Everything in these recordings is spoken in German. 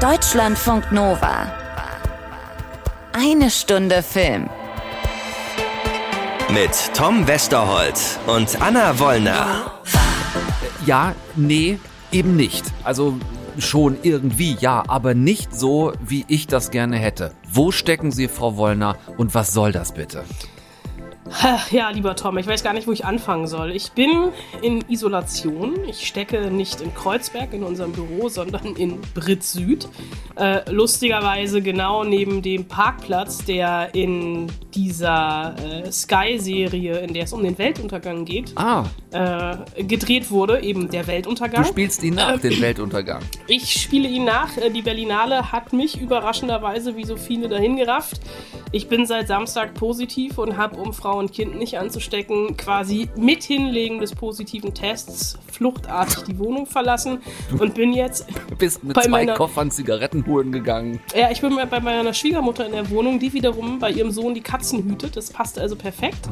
Deutschlandfunk Nova. Eine Stunde Film. Mit Tom Westerholt und Anna Wollner. Ja, nee, eben nicht. Also schon irgendwie, ja, aber nicht so, wie ich das gerne hätte. Wo stecken Sie, Frau Wollner, und was soll das bitte? Ja, lieber Tom, ich weiß gar nicht, wo ich anfangen soll. Ich bin in Isolation. Ich stecke nicht in Kreuzberg in unserem Büro, sondern in Brit Süd. Äh, lustigerweise genau neben dem Parkplatz, der in dieser äh, Sky-Serie, in der es um den Weltuntergang geht, Ah, äh, gedreht wurde, eben der Weltuntergang. du spielst ihn nach, den Weltuntergang. Ich spiele ihn nach. Äh, Die Berlinale hat mich überraschenderweise wie so viele dahin gerafft. Ich bin seit Samstag positiv und habe, um Frau und Kind nicht anzustecken, quasi mit Hinlegen des positiven Tests fluchtartig die Wohnung verlassen und bin jetzt, Du bist mit Bei zwei meiner- Koffern Zigaretten holen gegangen. ja, ich bin bei meiner Schwiegermutter in der Wohnung, die wiederum bei ihrem Sohn die Katzen hütet. Das passt also perfekt.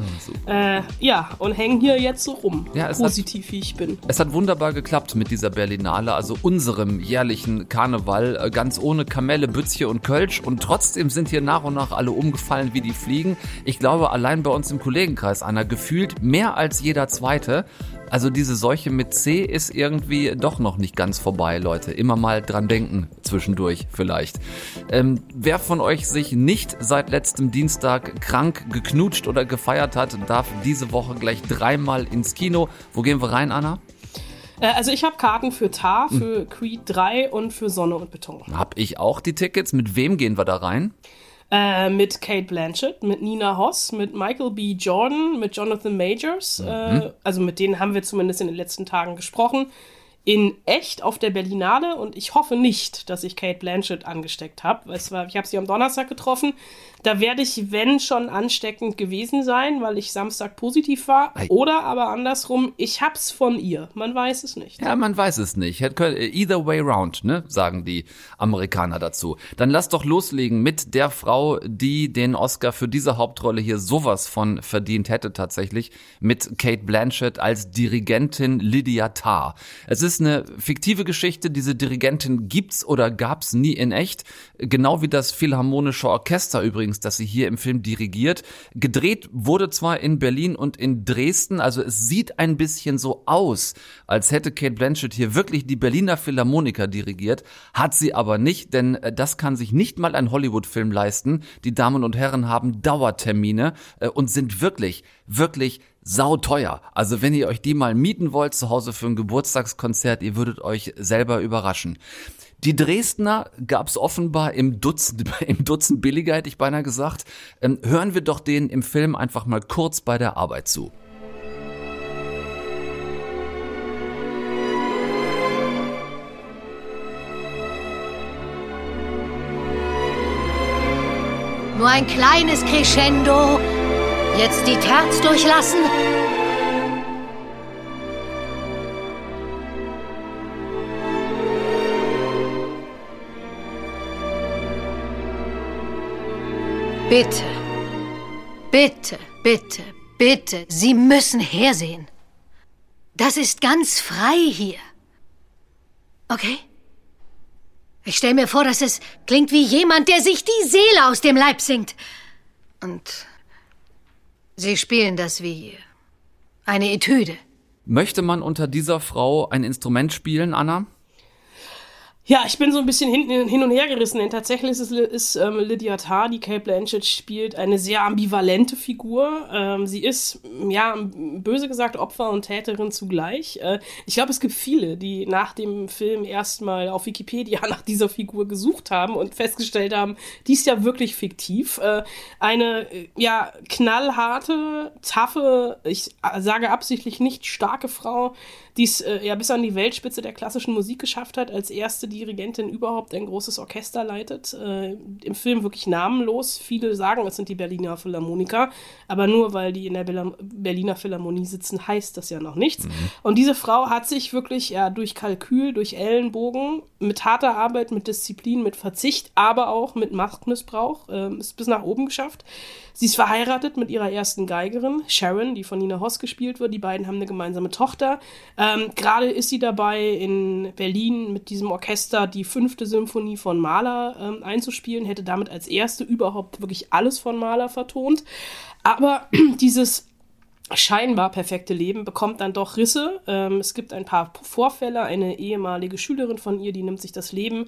Äh, ja, und hängen hier jetzt so rum, Ja, es hat- positiv wie ich bin. Es hat wunderbar geklappt mit dieser Berlinale, also unserem jährlichen Karneval, äh, ganz ohne Kamelle, Bützche und Kölsch. Und trotzdem sind hier nach und nach alle umgefallen wie die Fliegen. Ich glaube, allein bei uns im Kollegenkreis einer gefühlt mehr als jeder zweite. Also diese Seuche mit C ist irgendwie doch noch nicht ganz vorbei, Leute. Immer mal dran denken, zwischendurch vielleicht. Ähm, wer von euch sich nicht seit letztem Dienstag krank geknutscht oder gefeiert hat, darf diese Woche gleich dreimal ins Kino. Wo gehen wir rein, Anna? Äh, also ich habe Karten für Tar, für Creed 3 und für Sonne und Beton. Hab ich auch die Tickets. Mit wem gehen wir da rein? Äh, mit Kate Blanchett, mit Nina Hoss, mit Michael B. Jordan, mit Jonathan Majors. Äh, also mit denen haben wir zumindest in den letzten Tagen gesprochen. In echt auf der Berlinale und ich hoffe nicht, dass ich Kate Blanchett angesteckt habe. Ich habe sie am Donnerstag getroffen. Da werde ich, wenn schon, ansteckend gewesen sein, weil ich Samstag positiv war. Ei. Oder aber andersrum, ich hab's von ihr. Man weiß es nicht. Ja, man weiß es nicht. Können- Either way round, ne, sagen die Amerikaner dazu. Dann lass doch loslegen mit der Frau, die den Oscar für diese Hauptrolle hier sowas von verdient hätte tatsächlich, mit Kate Blanchett als Dirigentin Lydia Tarr. Es ist eine fiktive Geschichte, diese Dirigentin gibt's oder gab's nie in echt, genau wie das Philharmonische Orchester übrigens, das sie hier im Film dirigiert. Gedreht wurde zwar in Berlin und in Dresden, also es sieht ein bisschen so aus, als hätte Kate Blanchett hier wirklich die Berliner Philharmoniker dirigiert, hat sie aber nicht, denn äh, das kann sich nicht mal ein Hollywood-Film leisten. Die Damen und Herren haben Dauertermine äh, und sind wirklich, wirklich sauteuer. Also wenn ihr euch die mal mieten wollt zu Hause für ein Geburtstagskonzert, ihr würdet euch selber überraschen. Die Dresdner gab's offenbar im Dutzend, im Dutzend billiger, hätte ich beinahe gesagt. Ähm, hören wir doch denen im Film einfach mal kurz bei der Arbeit zu. Nur ein kleines Crescendo. Jetzt die Terz durchlassen. Bitte, bitte, bitte, bitte, Sie müssen hersehen. Das ist ganz frei hier. Okay? Ich stelle mir vor, dass es klingt wie jemand, der sich die Seele aus dem Leib singt. Und Sie spielen das wie eine Etüde. Möchte man unter dieser Frau ein Instrument spielen, Anna? Ja, ich bin so ein bisschen hin, hin und her gerissen, denn tatsächlich ist, ist ähm, Lydia Tarr, die Kate Blanchett spielt, eine sehr ambivalente Figur. Ähm, sie ist, ja, böse gesagt, Opfer und Täterin zugleich. Äh, ich glaube, es gibt viele, die nach dem Film erstmal auf Wikipedia nach dieser Figur gesucht haben und festgestellt haben, die ist ja wirklich fiktiv. Äh, eine, äh, ja, knallharte, taffe, ich sage absichtlich nicht starke Frau, die es äh, ja bis an die Weltspitze der klassischen Musik geschafft hat, als erste Dirigentin überhaupt ein großes Orchester leitet. Äh, Im Film wirklich namenlos. Viele sagen, es sind die Berliner Philharmoniker, aber nur weil die in der Bela- Berliner Philharmonie sitzen, heißt das ja noch nichts. Und diese Frau hat sich wirklich ja durch Kalkül, durch Ellenbogen, mit harter Arbeit, mit Disziplin, mit Verzicht, aber auch mit Machtmissbrauch, äh, ist bis nach oben geschafft. Sie ist verheiratet mit ihrer ersten Geigerin, Sharon, die von Nina Hoss gespielt wird. Die beiden haben eine gemeinsame Tochter. Äh, Ähm, Gerade ist sie dabei, in Berlin mit diesem Orchester die fünfte Symphonie von Mahler ähm, einzuspielen, hätte damit als erste überhaupt wirklich alles von Mahler vertont. Aber dieses scheinbar perfekte Leben bekommt dann doch Risse. Ähm, es gibt ein paar Vorfälle. Eine ehemalige Schülerin von ihr, die nimmt sich das Leben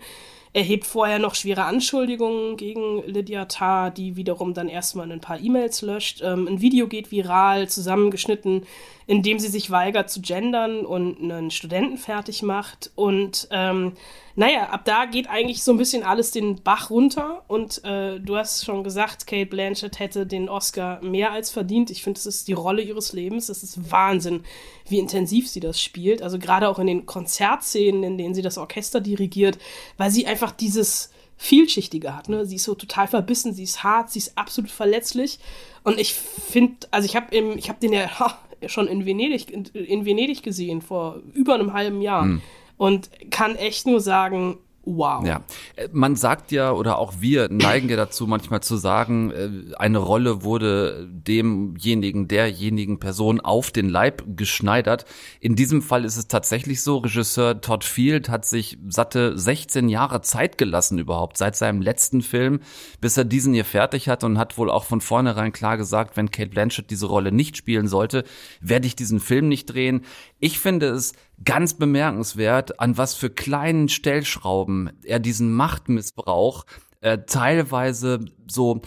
erhebt vorher noch schwere Anschuldigungen gegen Lydia Tarr, die wiederum dann erstmal ein paar E-Mails löscht. Ähm, ein Video geht viral, zusammengeschnitten, in dem sie sich weigert zu gendern und einen Studenten fertig macht. Und ähm, naja, ab da geht eigentlich so ein bisschen alles den Bach runter. Und äh, du hast schon gesagt, Kate Blanchett hätte den Oscar mehr als verdient. Ich finde, es ist die Rolle ihres Lebens. Es ist Wahnsinn, wie intensiv sie das spielt. Also gerade auch in den Konzertszenen, in denen sie das Orchester dirigiert, weil sie einfach dieses vielschichtige hat. Ne? Sie ist so total verbissen, sie ist hart, sie ist absolut verletzlich. Und ich finde, also ich habe ich habe den ja schon in Venedig, in, in, Venedig gesehen vor über einem halben Jahr. Hm und kann echt nur sagen, Wow. Ja, äh, man sagt ja oder auch wir neigen ja dazu manchmal zu sagen, äh, eine Rolle wurde demjenigen, derjenigen Person auf den Leib geschneidert. In diesem Fall ist es tatsächlich so, Regisseur Todd Field hat sich satte 16 Jahre Zeit gelassen überhaupt seit seinem letzten Film, bis er diesen hier fertig hat und hat wohl auch von vornherein klar gesagt, wenn Kate Blanchett diese Rolle nicht spielen sollte, werde ich diesen Film nicht drehen. Ich finde es ganz bemerkenswert, an was für kleinen Stellschrauben er diesen Machtmissbrauch äh, teilweise so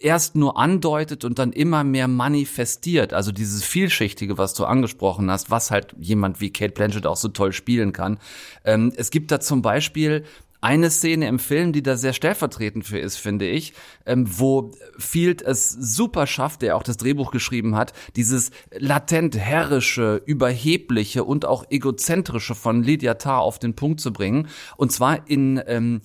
erst nur andeutet und dann immer mehr manifestiert. Also dieses Vielschichtige, was du angesprochen hast, was halt jemand wie Kate Blanchett auch so toll spielen kann. Ähm, es gibt da zum Beispiel eine Szene im Film, die da sehr stellvertretend für ist, finde ich, ähm, wo Field es super schafft, der auch das Drehbuch geschrieben hat, dieses latent herrische, überhebliche und auch egozentrische von Lydia Tarr auf den Punkt zu bringen. Und zwar in, ähm,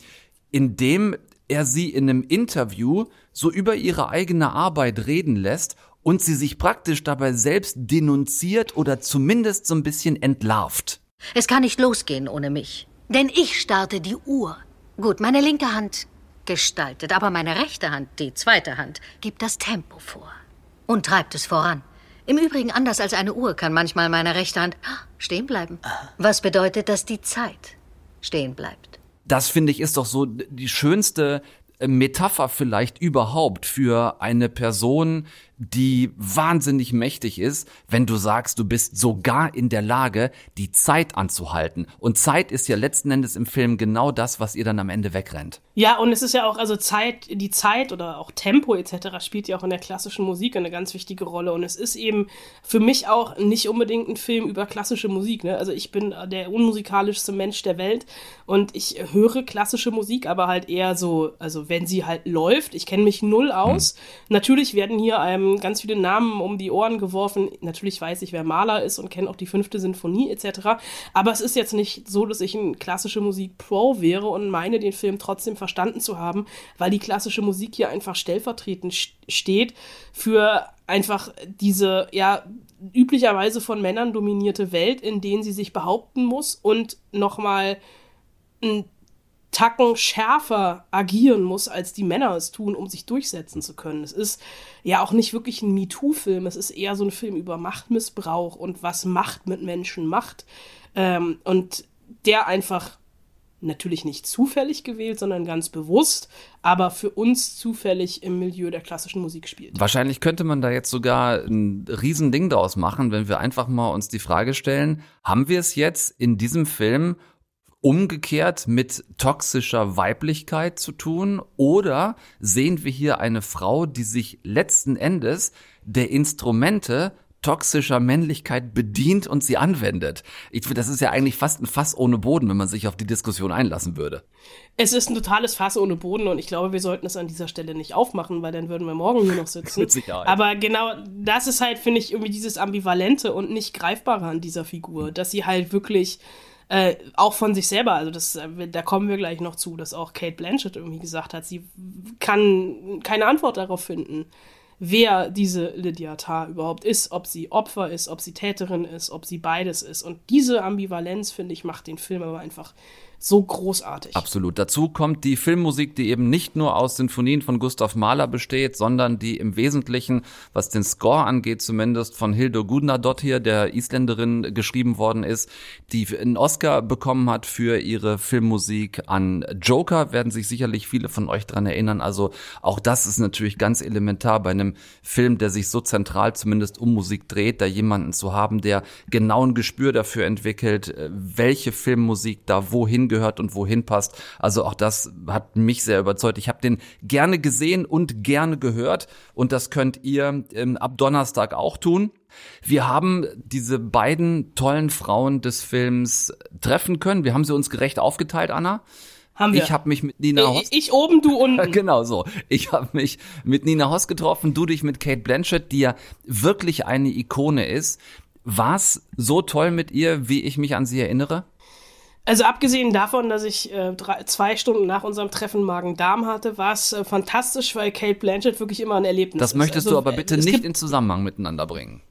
indem er sie in einem Interview so über ihre eigene Arbeit reden lässt und sie sich praktisch dabei selbst denunziert oder zumindest so ein bisschen entlarvt. Es kann nicht losgehen ohne mich. Denn ich starte die Uhr. Gut, meine linke Hand gestaltet, aber meine rechte Hand, die zweite Hand, gibt das Tempo vor und treibt es voran. Im Übrigen, anders als eine Uhr, kann manchmal meine rechte Hand stehen bleiben. Was bedeutet, dass die Zeit stehen bleibt. Das finde ich ist doch so die schönste Metapher vielleicht überhaupt für eine Person, die wahnsinnig mächtig ist, wenn du sagst, du bist sogar in der Lage, die Zeit anzuhalten. Und Zeit ist ja letzten Endes im Film genau das, was ihr dann am Ende wegrennt. Ja, und es ist ja auch, also Zeit, die Zeit oder auch Tempo etc. spielt ja auch in der klassischen Musik eine ganz wichtige Rolle. Und es ist eben für mich auch nicht unbedingt ein Film über klassische Musik. Ne? Also ich bin der unmusikalischste Mensch der Welt und ich höre klassische Musik, aber halt eher so, also wenn sie halt läuft. Ich kenne mich null aus. Hm. Natürlich werden hier einem ganz viele Namen um die Ohren geworfen. Natürlich weiß ich, wer Maler ist und kenne auch die fünfte Sinfonie etc. Aber es ist jetzt nicht so, dass ich ein klassische Musik Pro wäre und meine, den Film trotzdem verstanden zu haben, weil die klassische Musik hier einfach stellvertretend steht für einfach diese, ja, üblicherweise von Männern dominierte Welt, in denen sie sich behaupten muss und nochmal ein Tacken schärfer agieren muss, als die Männer es tun, um sich durchsetzen zu können. Es ist ja auch nicht wirklich ein MeToo-Film, es ist eher so ein Film über Machtmissbrauch und was Macht mit Menschen macht. Ähm, und der einfach natürlich nicht zufällig gewählt, sondern ganz bewusst, aber für uns zufällig im Milieu der klassischen Musik spielt. Wahrscheinlich könnte man da jetzt sogar ein Riesending draus machen, wenn wir einfach mal uns die Frage stellen, haben wir es jetzt in diesem Film umgekehrt mit toxischer Weiblichkeit zu tun? Oder sehen wir hier eine Frau, die sich letzten Endes der Instrumente toxischer Männlichkeit bedient und sie anwendet. Ich finde, das ist ja eigentlich fast ein Fass ohne Boden, wenn man sich auf die Diskussion einlassen würde. Es ist ein totales Fass ohne Boden und ich glaube, wir sollten es an dieser Stelle nicht aufmachen, weil dann würden wir morgen hier noch sitzen. Mit Sicherheit. Aber genau das ist halt, finde ich, irgendwie dieses Ambivalente und nicht Greifbare an dieser Figur, dass sie halt wirklich äh, auch von sich selber, also das, äh, da kommen wir gleich noch zu, dass auch Kate Blanchett irgendwie gesagt hat, sie kann keine Antwort darauf finden, wer diese Lydia Tarr überhaupt ist, ob sie Opfer ist, ob sie Täterin ist, ob sie beides ist. Und diese Ambivalenz, finde ich, macht den Film aber einfach so großartig. Absolut. Dazu kommt die Filmmusik, die eben nicht nur aus Sinfonien von Gustav Mahler besteht, sondern die im Wesentlichen, was den Score angeht, zumindest von Hildur Gudnadottir, der Isländerin, geschrieben worden ist, die einen Oscar bekommen hat für ihre Filmmusik an Joker, werden sich sicherlich viele von euch dran erinnern. Also auch das ist natürlich ganz elementar bei einem Film, der sich so zentral zumindest um Musik dreht, da jemanden zu haben, der genau ein Gespür dafür entwickelt, äh, welche Filmmusik da wohin gehört und wohin passt. Also auch das hat mich sehr überzeugt. Ich habe den gerne gesehen und gerne gehört und das könnt ihr ähm, ab Donnerstag auch tun. Wir haben diese beiden tollen Frauen des Films treffen können. Wir haben sie uns gerecht aufgeteilt, Anna. Haben wir. Ich habe mich mit Nina Hoss. Ich, ich oben, du unten. genau so. Ich habe mich mit Nina Hoss getroffen, du dich mit Kate Blanchett, die ja wirklich eine Ikone ist. War's so toll mit ihr, wie ich mich an sie erinnere? Also abgesehen davon, dass ich äh, drei, zwei Stunden nach unserem Treffen Magen-Darm hatte, war es äh, fantastisch, weil Kate Blanchett wirklich immer ein Erlebnis Das ist. möchtest also, du aber bitte nicht in Zusammenhang miteinander bringen.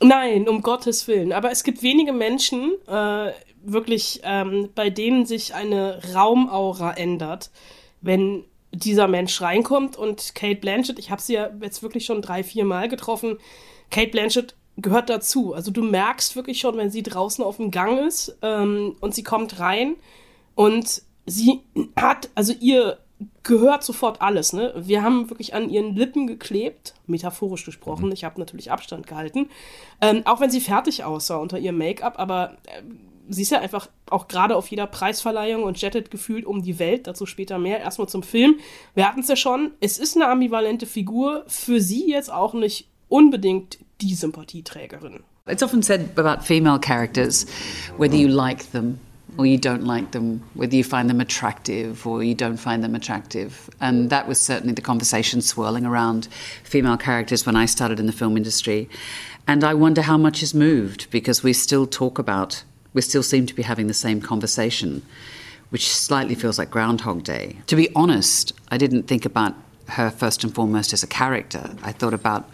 Nein, um Gottes Willen. Aber es gibt wenige Menschen, äh, wirklich, ähm, bei denen sich eine Raumaura ändert, wenn dieser Mensch reinkommt. Und Kate Blanchett, ich habe sie ja jetzt wirklich schon drei, vier Mal getroffen. Kate Blanchett gehört dazu. Also du merkst wirklich schon, wenn sie draußen auf dem Gang ist ähm, und sie kommt rein und sie hat, also ihr gehört sofort alles. Ne? Wir haben wirklich an ihren Lippen geklebt, metaphorisch gesprochen. Ich habe natürlich Abstand gehalten, ähm, auch wenn sie fertig aussah unter ihrem Make-up, aber äh, sie ist ja einfach auch gerade auf jeder Preisverleihung und jettet gefühlt um die Welt. Dazu später mehr. Erstmal zum Film. Wir hatten es ja schon. Es ist eine ambivalente Figur. Für sie jetzt auch nicht unbedingt die Sympathieträgerin. It's often said about female characters, whether you like them or you don't like them, whether you find them attractive or you don't find them attractive. And that was certainly the conversation swirling around female characters when I started in the film industry. And I wonder how much has moved because we still talk about, we still seem to be having the same conversation, which slightly feels like Groundhog Day. To be honest, I didn't think about her first and foremost as a character. I thought about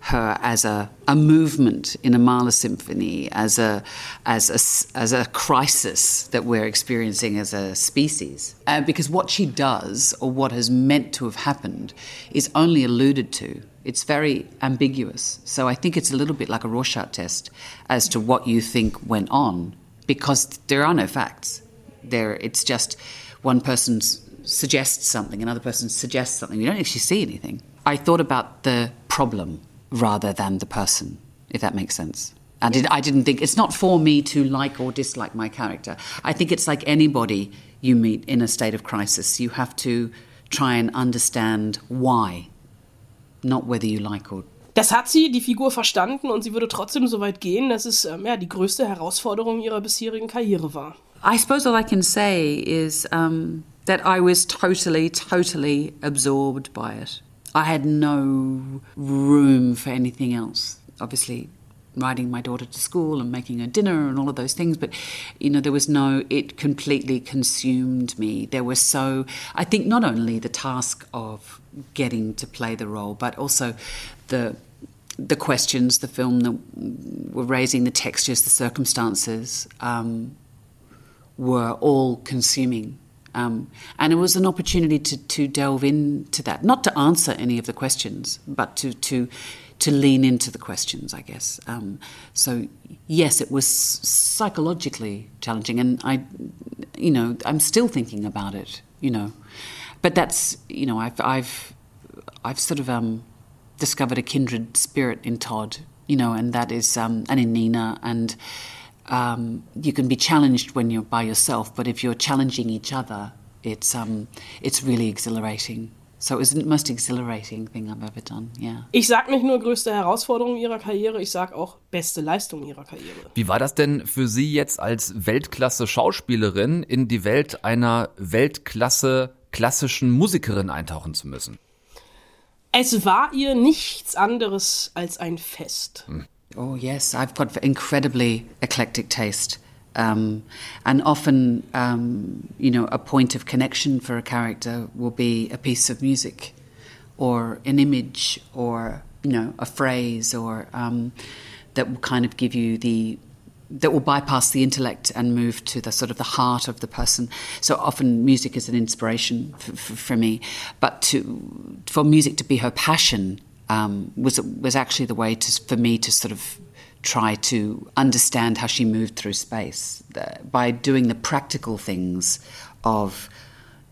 her as a, a movement in a Mahler symphony, as a, as a, as a crisis that we're experiencing as a species. Uh, because what she does, or what has meant to have happened, is only alluded to. It's very ambiguous. So I think it's a little bit like a Rorschach test as to what you think went on, because there are no facts. There, it's just one person suggests something, another person suggests something. You don't actually see anything. I thought about the problem rather than the person, if that makes sense. I, did, I didn't think it's not for me to like or dislike my character. I think it's like anybody you meet in a state of crisis. You have to try and understand why, not whether you like or Das hat sie, die Figur, verstanden und sie würde trotzdem so weit gehen, dass es ähm, ja, die größte Herausforderung ihrer bisherigen Karriere war. I suppose all I can say is um, that I was totally, totally absorbed by it. I had no room for anything else. Obviously, riding my daughter to school and making her dinner and all of those things, but you know, there was no, it completely consumed me. There was so, I think not only the task of getting to play the role, but also the the questions the film that were raising, the textures, the circumstances, um, were all consuming. Um, and it was an opportunity to, to delve into that, not to answer any of the questions, but to, to, to lean into the questions, I guess. Um, so, yes, it was psychologically challenging, and I, you know, I'm still thinking about it, you know. But that's, you know, I've, I've, I've sort of um, discovered a kindred spirit in Todd, you know, and that is, um, and in Nina, and um, you can be challenged when you're by yourself, but if you're challenging each other, it's um, it's really exhilarating. So it was the most exhilarating thing I've ever done. Yeah. Ich sag nicht nur größte Herausforderung ihrer Karriere, ich sag auch beste Leistung ihrer Karriere. Wie war das denn für Sie jetzt als Weltklasse-Schauspielerin in die Welt einer Weltklasse klassischen Musikerin eintauchen zu müssen? Es war ihr nichts anderes als ein Fest. Oh yes, I've got incredibly eclectic taste. Um, and often, um, you know, a point of connection for a character will be a piece of music, or an image, or you know, a phrase, or um, that will kind of give you the that will bypass the intellect and move to the sort of the heart of the person. So often music is an inspiration for, for, for me, but to for music to be her passion um, was was actually the way to, for me to sort of try to understand how she moved through space by doing the practical things of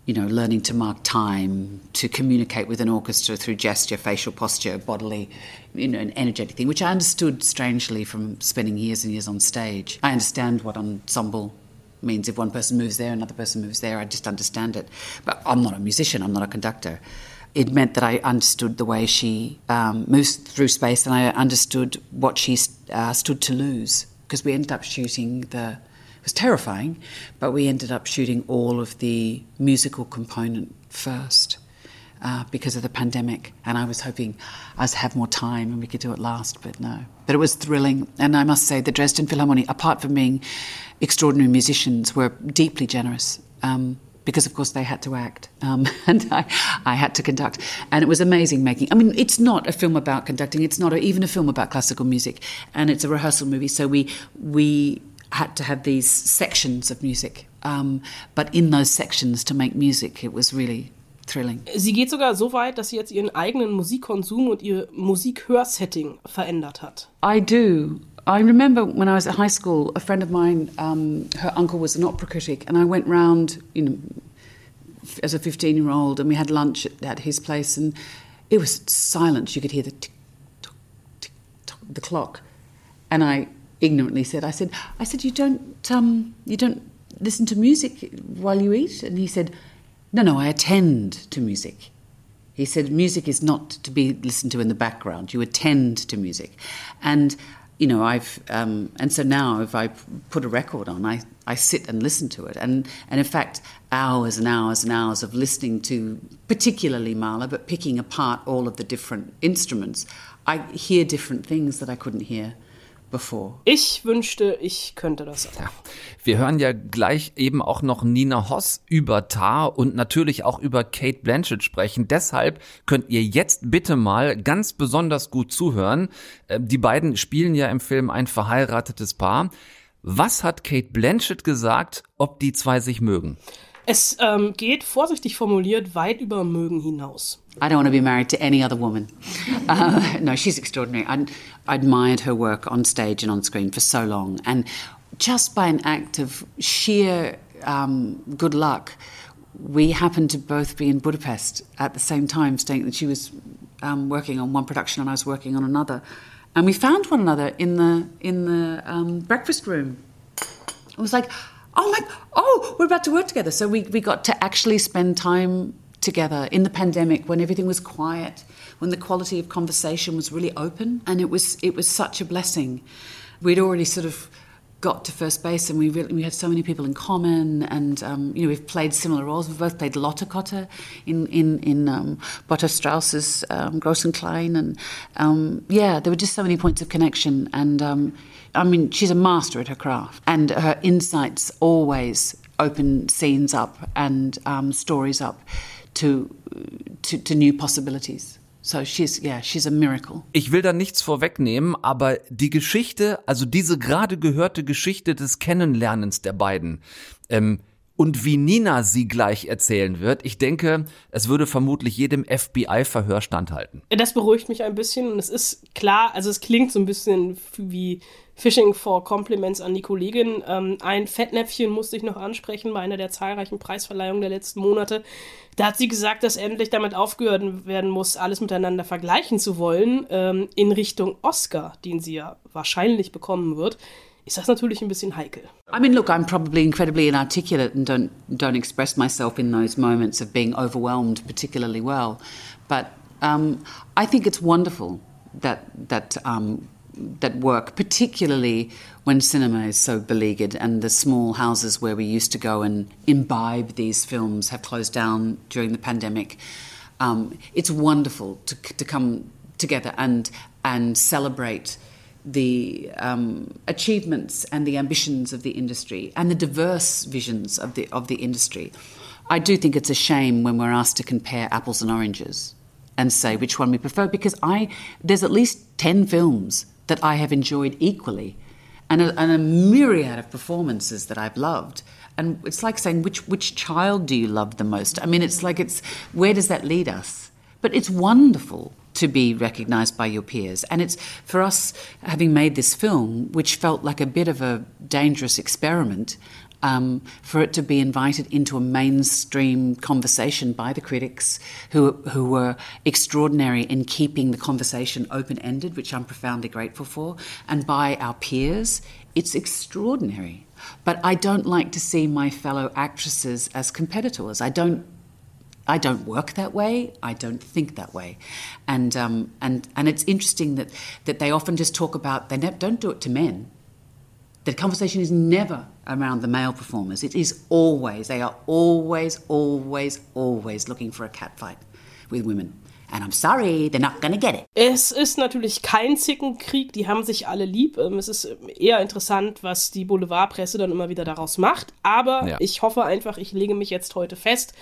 you know, learning to mark time, to communicate with an orchestra through gesture, facial posture, bodily, you know, an energetic thing, which I understood strangely from spending years and years on stage. I understand what ensemble means. If one person moves there, another person moves there, I just understand it. But I'm not a musician, I'm not a conductor. It meant that I understood the way she um, moves through space and I understood what she uh, stood to lose because we ended up shooting the It was terrifying, but we ended up shooting all of the musical component first. Uh, because of the pandemic, and I was hoping I'd have more time and we could do it last, but no. But it was thrilling, and I must say, the Dresden Philharmonic, apart from being extraordinary musicians, were deeply generous. Um, because of course they had to act um, and I, I, had to conduct and it was amazing making i mean it's not a film about conducting it's not a, even a film about classical music and it's a rehearsal movie so we we had to have these sections of music. Um, but in those sections to make music, it was really thrilling. Sie geht sogar so weit, dass sie jetzt ihren eigenen Musikkonsum und ihr Musikhörsetting verändert hat. I do. I remember when I was at high school, a friend of mine, um, her uncle was an opera critic, and I went round, you know, as a 15 year old, and we had lunch at, at his place, and it was silence. You could hear the tick tock, tick tock, the clock. And I ignorantly said, I said, I said, you don't, um, you don't listen to music while you eat? And he said, no, no, I attend to music. He said, music is not to be listened to in the background. You attend to music. And, you know, I've, um, and so now if I put a record on, I, I sit and listen to it. And, and in fact, hours and hours and hours of listening to particularly Mahler, but picking apart all of the different instruments, I hear different things that I couldn't hear bevor. Ich wünschte, ich könnte das auch. Ja. Wir hören ja gleich eben auch noch Nina Hoss über Tar und natürlich auch über Kate Blanchett sprechen. Deshalb könnt ihr jetzt bitte mal ganz besonders gut zuhören. Äh, die beiden spielen ja im Film ein verheiratetes Paar. Was hat Kate Blanchett gesagt, ob die zwei sich mögen? Es ähm, geht, vorsichtig formuliert, weit über Mögen hinaus. I don't want to be married to any other woman. Uh, no, she's extraordinary. I, I admired her work on stage and on screen for so long. And just by an act of sheer um, good luck, we happened to both be in Budapest at the same time, staying that she was um, working on one production and I was working on another. And we found one another in the, in the um, breakfast room. It was like, oh my, oh, we're about to work together. So we, we got to actually spend time together in the pandemic when everything was quiet, when the quality of conversation was really open. And it was, it was such a blessing. We'd already sort of got to first base and we really, we had so many people in common and um, you know we've played similar roles we've both played Lotte Kotter in in in um, Botta Strauss's um, Großen Klein and um, yeah there were just so many points of connection and um, I mean, she's a master at her craft, and her insights always open scenes up and um, stories up to, to, to new possibilities. So she's, yeah, she's a miracle. Ich will da nichts vorwegnehmen, aber die Geschichte, also diese gerade gehörte Geschichte des Kennenlernens der beiden, ähm, und wie Nina sie gleich erzählen wird, ich denke, es würde vermutlich jedem FBI-Verhör standhalten. Das beruhigt mich ein bisschen und es ist klar, also es klingt so ein bisschen wie Fishing for Compliments an die Kollegin. Ähm, ein Fettnäpfchen musste ich noch ansprechen bei einer der zahlreichen Preisverleihungen der letzten Monate. Da hat sie gesagt, dass endlich damit aufgehört werden muss, alles miteinander vergleichen zu wollen, ähm, in Richtung Oscar, den sie ja wahrscheinlich bekommen wird. Ist das natürlich ein bisschen heikel. I mean, look, I'm probably incredibly inarticulate and don't don't express myself in those moments of being overwhelmed particularly well. But um, I think it's wonderful that that um, that work, particularly when cinema is so beleaguered and the small houses where we used to go and imbibe these films have closed down during the pandemic. Um, it's wonderful to, to come together and and celebrate the um, achievements and the ambitions of the industry and the diverse visions of the of the industry. I do think it's a shame when we're asked to compare apples and oranges and say which one we prefer because I there's at least 10 films that I have enjoyed equally and a, and a myriad of performances that I've loved. And it's like saying, which, which child do you love the most? I mean, it's like, it's, where does that lead us? But it's wonderful to be recognized by your peers. And it's for us, having made this film, which felt like a bit of a dangerous experiment, um, for it to be invited into a mainstream conversation by the critics who, who were extraordinary in keeping the conversation open ended, which I'm profoundly grateful for, and by our peers, it's extraordinary. But I don't like to see my fellow actresses as competitors. I don't I don't work that way. I don't think that way, and um, and and it's interesting that that they often just talk about they ne- don't do it to men. The conversation is never around the male performers. It is always they are always always always looking for a catfight with women. And I'm sorry, they're not gonna get it. Es ist natürlich kein Zickenkrieg, die haben sich alle lieb. Ähm, Es ist eher interessant, was die Boulevardpresse dann immer wieder daraus macht. Aber Ja. ich hoffe einfach, ich lege mich jetzt heute fest.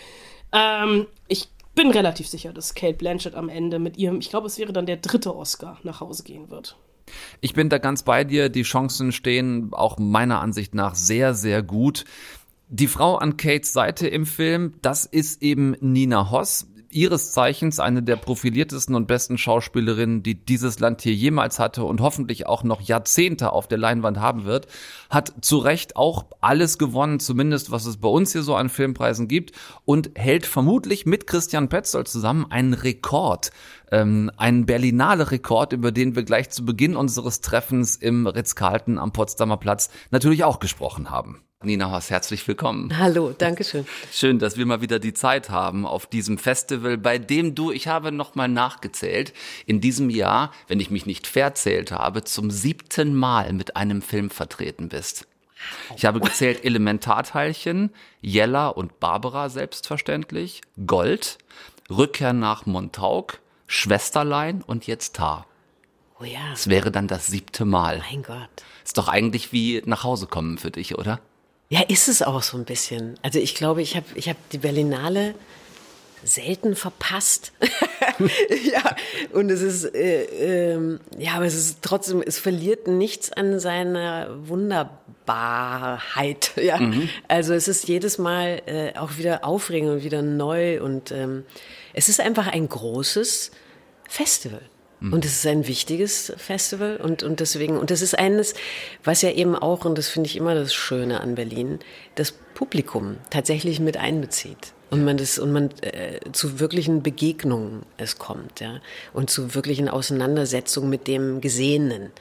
Ähm, ich bin relativ sicher, dass Kate Blanchett am Ende mit ihrem, ich glaube, es wäre dann der dritte Oscar, nach Hause gehen wird. Ich bin da ganz bei dir. Die Chancen stehen auch meiner Ansicht nach sehr, sehr gut. Die Frau an Kates Seite im Film, das ist eben Nina Hoss. Ihres Zeichens eine der profiliertesten und besten Schauspielerinnen, die dieses Land hier jemals hatte und hoffentlich auch noch Jahrzehnte auf der Leinwand haben wird, hat zu Recht auch alles gewonnen, zumindest was es bei uns hier so an Filmpreisen gibt und hält vermutlich mit Christian Petzold zusammen einen Rekord ähm, einen Berlinale Rekord, über den wir gleich zu Beginn unseres Treffens im Ritz-Carlton am Potsdamer Platz natürlich auch gesprochen haben. Nina Hoss, herzlich willkommen. Hallo, danke schön. Schön, dass wir mal wieder die Zeit haben auf diesem Festival, bei dem du, ich habe nochmal nachgezählt, in diesem Jahr, wenn ich mich nicht verzählt habe, zum siebten Mal mit einem Film vertreten bist. Ich habe gezählt Elementarteilchen, Jella und Barbara selbstverständlich, Gold, Rückkehr nach Montauk, Schwesterlein und jetzt Tar. Oh ja, Es wäre dann das siebte Mal. mein Gott. Ist doch eigentlich wie nach Hause kommen für dich, oder? Ja, ist es auch so ein bisschen. Also ich glaube, ich habe ich hab die Berlinale selten verpasst. ja, und es ist, äh, ähm, ja, aber es ist trotzdem, es verliert nichts an seiner Wunderbarkeit. Ja, also es ist jedes Mal äh, auch wieder aufregend und wieder neu und ähm, es ist einfach ein großes Festival. Und es ist ein wichtiges Festival und, und deswegen, und das ist eines, was ja eben auch, und das finde ich immer das Schöne an Berlin, das Publikum tatsächlich mit einbezieht. Und man das, und man äh, zu wirklichen Begegnungen es kommt, ja. Und zu wirklichen Auseinandersetzungen mit dem Gesehenen.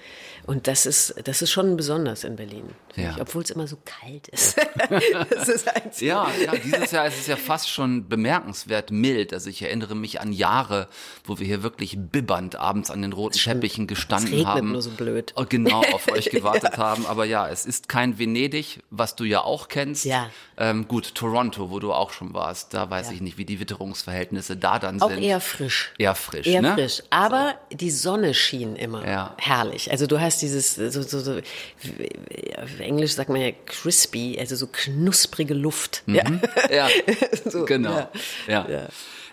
Und das ist, das ist schon besonders in Berlin. Ja. Obwohl es immer so kalt ist. ist ein Ja, ja, dieses Jahr ist es ja fast schon bemerkenswert mild. Also ich erinnere mich an Jahre, wo wir hier wirklich bibbernd abends an den roten Teppichen gestanden Es regnet haben. nur so blöd. Oh, Genau, auf euch gewartet haben. Aber ja, es ist kein Venedig, was du ja auch kennst. Ja. Ähm, gut, Toronto, wo du auch schon warst. Da weiß Ja. ich nicht, wie die Witterungsverhältnisse da dann Auch sind. eher frisch. Eher frisch, Eher ne? frisch. Aber die Sonne schien immer. Ja. Herrlich. Also du hast dieses, so, so, so, auf Englisch sagt man ja crispy, also so knusprige Luft. Ja. Ja, So, genau. ja. Ja.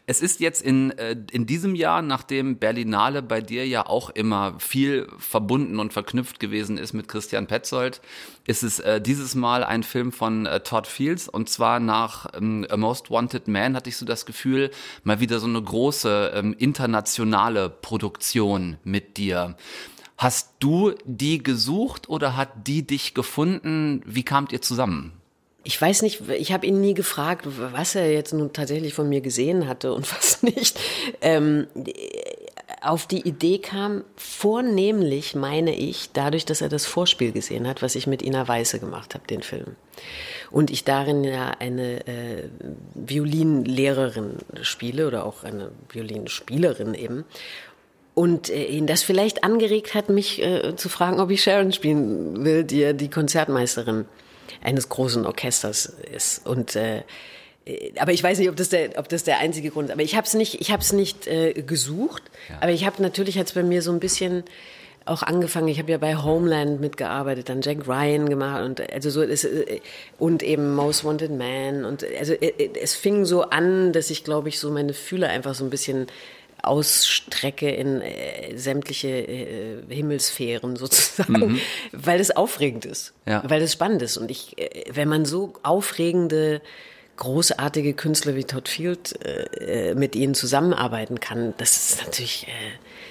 Es ist jetzt in, äh, in diesem Jahr, nachdem Berlinale bei dir ja auch immer viel verbunden und verknüpft gewesen ist mit Christian Petzold, ist es äh, dieses Mal ein Film von äh, Todd Fields und zwar nach ähm, A Most Wanted Man hatte ich so das Gefühl, mal wieder so eine große ähm, internationale Produktion mit dir. Hast du die gesucht oder hat die dich gefunden? Wie kamt ihr zusammen? Ich weiß nicht, ich habe ihn nie gefragt, was er jetzt nun tatsächlich von mir gesehen hatte und was nicht. Ähm, auf die Idee kam vornehmlich, meine ich, dadurch, dass er das Vorspiel gesehen hat, was ich mit Ina Weiße gemacht habe, den Film. Und ich darin ja eine äh, Violinlehrerin spiele oder auch eine Violinspielerin eben. Und äh, ihn das vielleicht angeregt hat, mich äh, zu fragen, ob ich Sharon spielen will, die ja die Konzertmeisterin eines großen Orchesters ist. Und äh, äh, aber ich weiß nicht, ob das der, ob das der einzige Grund ist. Aber ich habe es nicht, ich habe es nicht äh, gesucht. Aber ich habe natürlich hat's bei mir so ein bisschen auch angefangen. Ich habe ja bei Homeland mitgearbeitet, dann Jack Ryan gemacht und also so es, äh, und eben Most Wanted Man und also es fing so an, dass ich glaube ich so meine Fühler einfach so ein bisschen ausstrecke in äh, sämtliche äh, Himmelssphären sozusagen, weil es aufregend ist, Ja. weil es spannend ist. Und ich, äh, wenn man so aufregende, großartige Künstler wie Todd Field äh, äh, mit ihnen zusammenarbeiten kann, das ist natürlich, äh,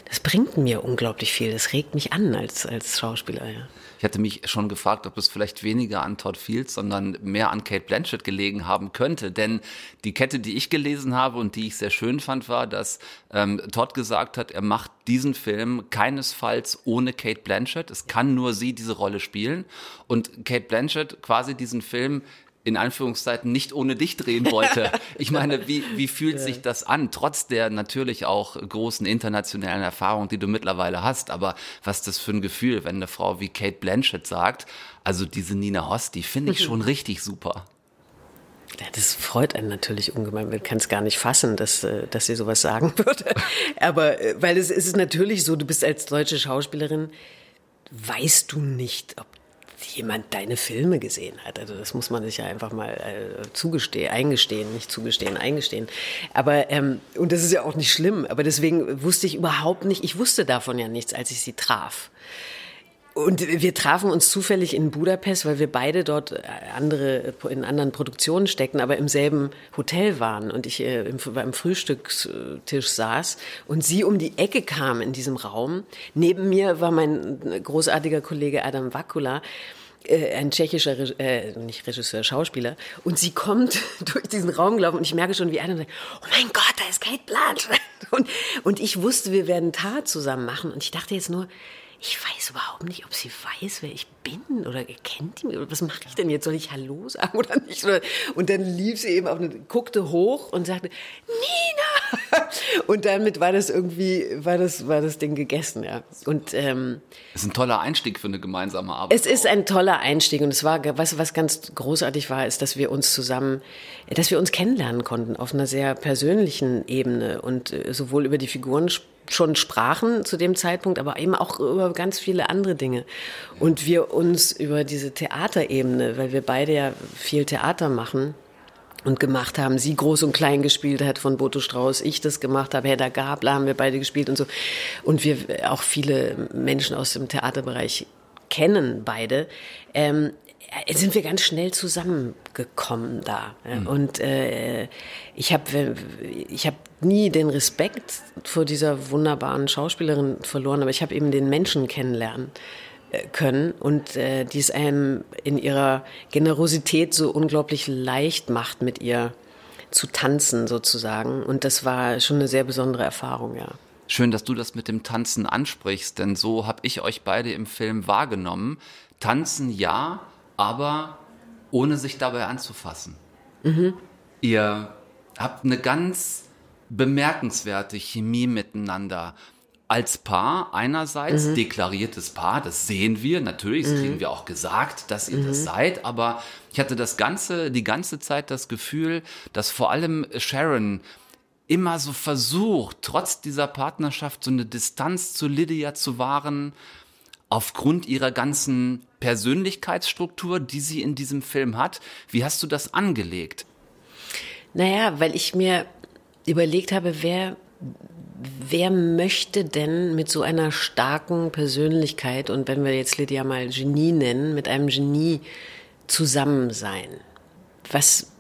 das bringt mir unglaublich viel. Das regt mich an als, als Schauspieler, ja. Ich hatte mich schon gefragt, ob es vielleicht weniger an Todd Fields, sondern mehr an Kate Blanchett gelegen haben könnte. Denn die Kette, die ich gelesen habe und die ich sehr schön fand, war, dass ähm, Todd gesagt hat, er macht diesen Film keinesfalls ohne Kate Blanchett. Es kann nur sie diese Rolle spielen. Und Kate Blanchett quasi diesen Film in Anführungszeiten nicht ohne dich drehen wollte. Ich meine, wie, wie fühlt sich das an, trotz der natürlich auch großen internationalen Erfahrung, die du mittlerweile hast, aber was ist das für ein Gefühl, wenn eine Frau wie Kate Blanchett sagt, also diese Nina Hoss, die finde ich schon richtig super. Ja, das freut einen natürlich ungemein. Man kann es gar nicht fassen, dass, äh, dass sie sowas sagen würde. Aber äh, weil es, es ist natürlich so, du bist als deutsche Schauspielerin, weißt du nicht, ob jemand deine Filme gesehen hat. Also das muss man sich ja einfach mal äh, zugestehen, eingestehen, nicht zugestehen, eingestehen. Aber ähm, und das ist ja auch nicht schlimm. Aber deswegen wusste ich überhaupt nicht. Ich wusste davon ja nichts, als ich sie traf. Und wir trafen uns zufällig in Budapest, weil wir beide dort äh, andere, in anderen Produktionen steckten, aber im selben Hotel waren und ich äh, im, beim Frühstückstisch saß und sie um die Ecke kam in diesem Raum. Neben mir war mein großartiger Kollege Adam Vakula, äh, ein tschechischer, äh, nicht Regisseur, Schauspieler. Und sie kommt durch diesen Raum gelaufen und ich merke schon, wie einer sagt, oh mein Gott, da ist Kate Blanchett. Und, und ich wusste, wir werden Tat zusammen machen und ich dachte jetzt nur, ich weiß überhaupt nicht, ob sie weiß, wer ich bin oder kennt die mich. Oder was mache ich denn jetzt? Soll ich Hallo sagen oder nicht? Und dann lief sie eben auf eine, guckte hoch und sagte, Nina! Und damit war das irgendwie, war das, war das Ding gegessen, ja. Und, ähm, Das ist ein toller Einstieg für eine gemeinsame Arbeit. es ist ein toller Einstieg und es war, was, was ganz großartig war, ist, dass wir uns zusammen, dass wir uns kennenlernen konnten auf einer sehr persönlichen Ebene und äh, sowohl über die Figuren sp- schon sprachen zu dem Zeitpunkt, aber eben auch über ganz viele andere Dinge. Und wir uns über diese Theaterebene, weil wir beide ja viel Theater machen, und gemacht haben. Sie groß und klein gespielt hat von Boto Strauß, ich das gemacht habe, Hedda Gabler haben wir beide gespielt und so. Und wir auch viele Menschen aus dem Theaterbereich kennen beide. Ähm, sind wir ganz schnell zusammengekommen da. Ja. Und äh, ich habe ich hab nie den Respekt vor dieser wunderbaren Schauspielerin verloren, aber ich habe eben den Menschen kennenlernen äh, können und äh, die es einem in ihrer Generosität so unglaublich leicht macht, mit ihr zu tanzen sozusagen. Und das war schon eine sehr besondere Erfahrung, ja. Schön, dass du das mit dem Tanzen ansprichst, denn so habe ich euch beide im Film wahrgenommen. Tanzen ja, aber ohne sich dabei anzufassen. Mhm. Ihr habt eine ganz bemerkenswerte Chemie miteinander. Als Paar einerseits, Mhm. deklariertes Paar, das sehen wir, natürlich, das kriegen wir auch gesagt, dass ihr Mhm. das seid, aber ich hatte das ganze, die ganze Zeit das Gefühl, dass vor allem Sharon immer so versucht, trotz dieser Partnerschaft so eine Distanz zu Lydia zu wahren, aufgrund ihrer ganzen Persönlichkeitsstruktur, die sie in diesem Film hat. Wie hast du das angelegt? Naja, weil ich mir überlegt habe, wer, wer möchte denn mit so einer starken Persönlichkeit und wenn wir jetzt Lydia mal Genie nennen, mit einem Genie zusammen sein? Was,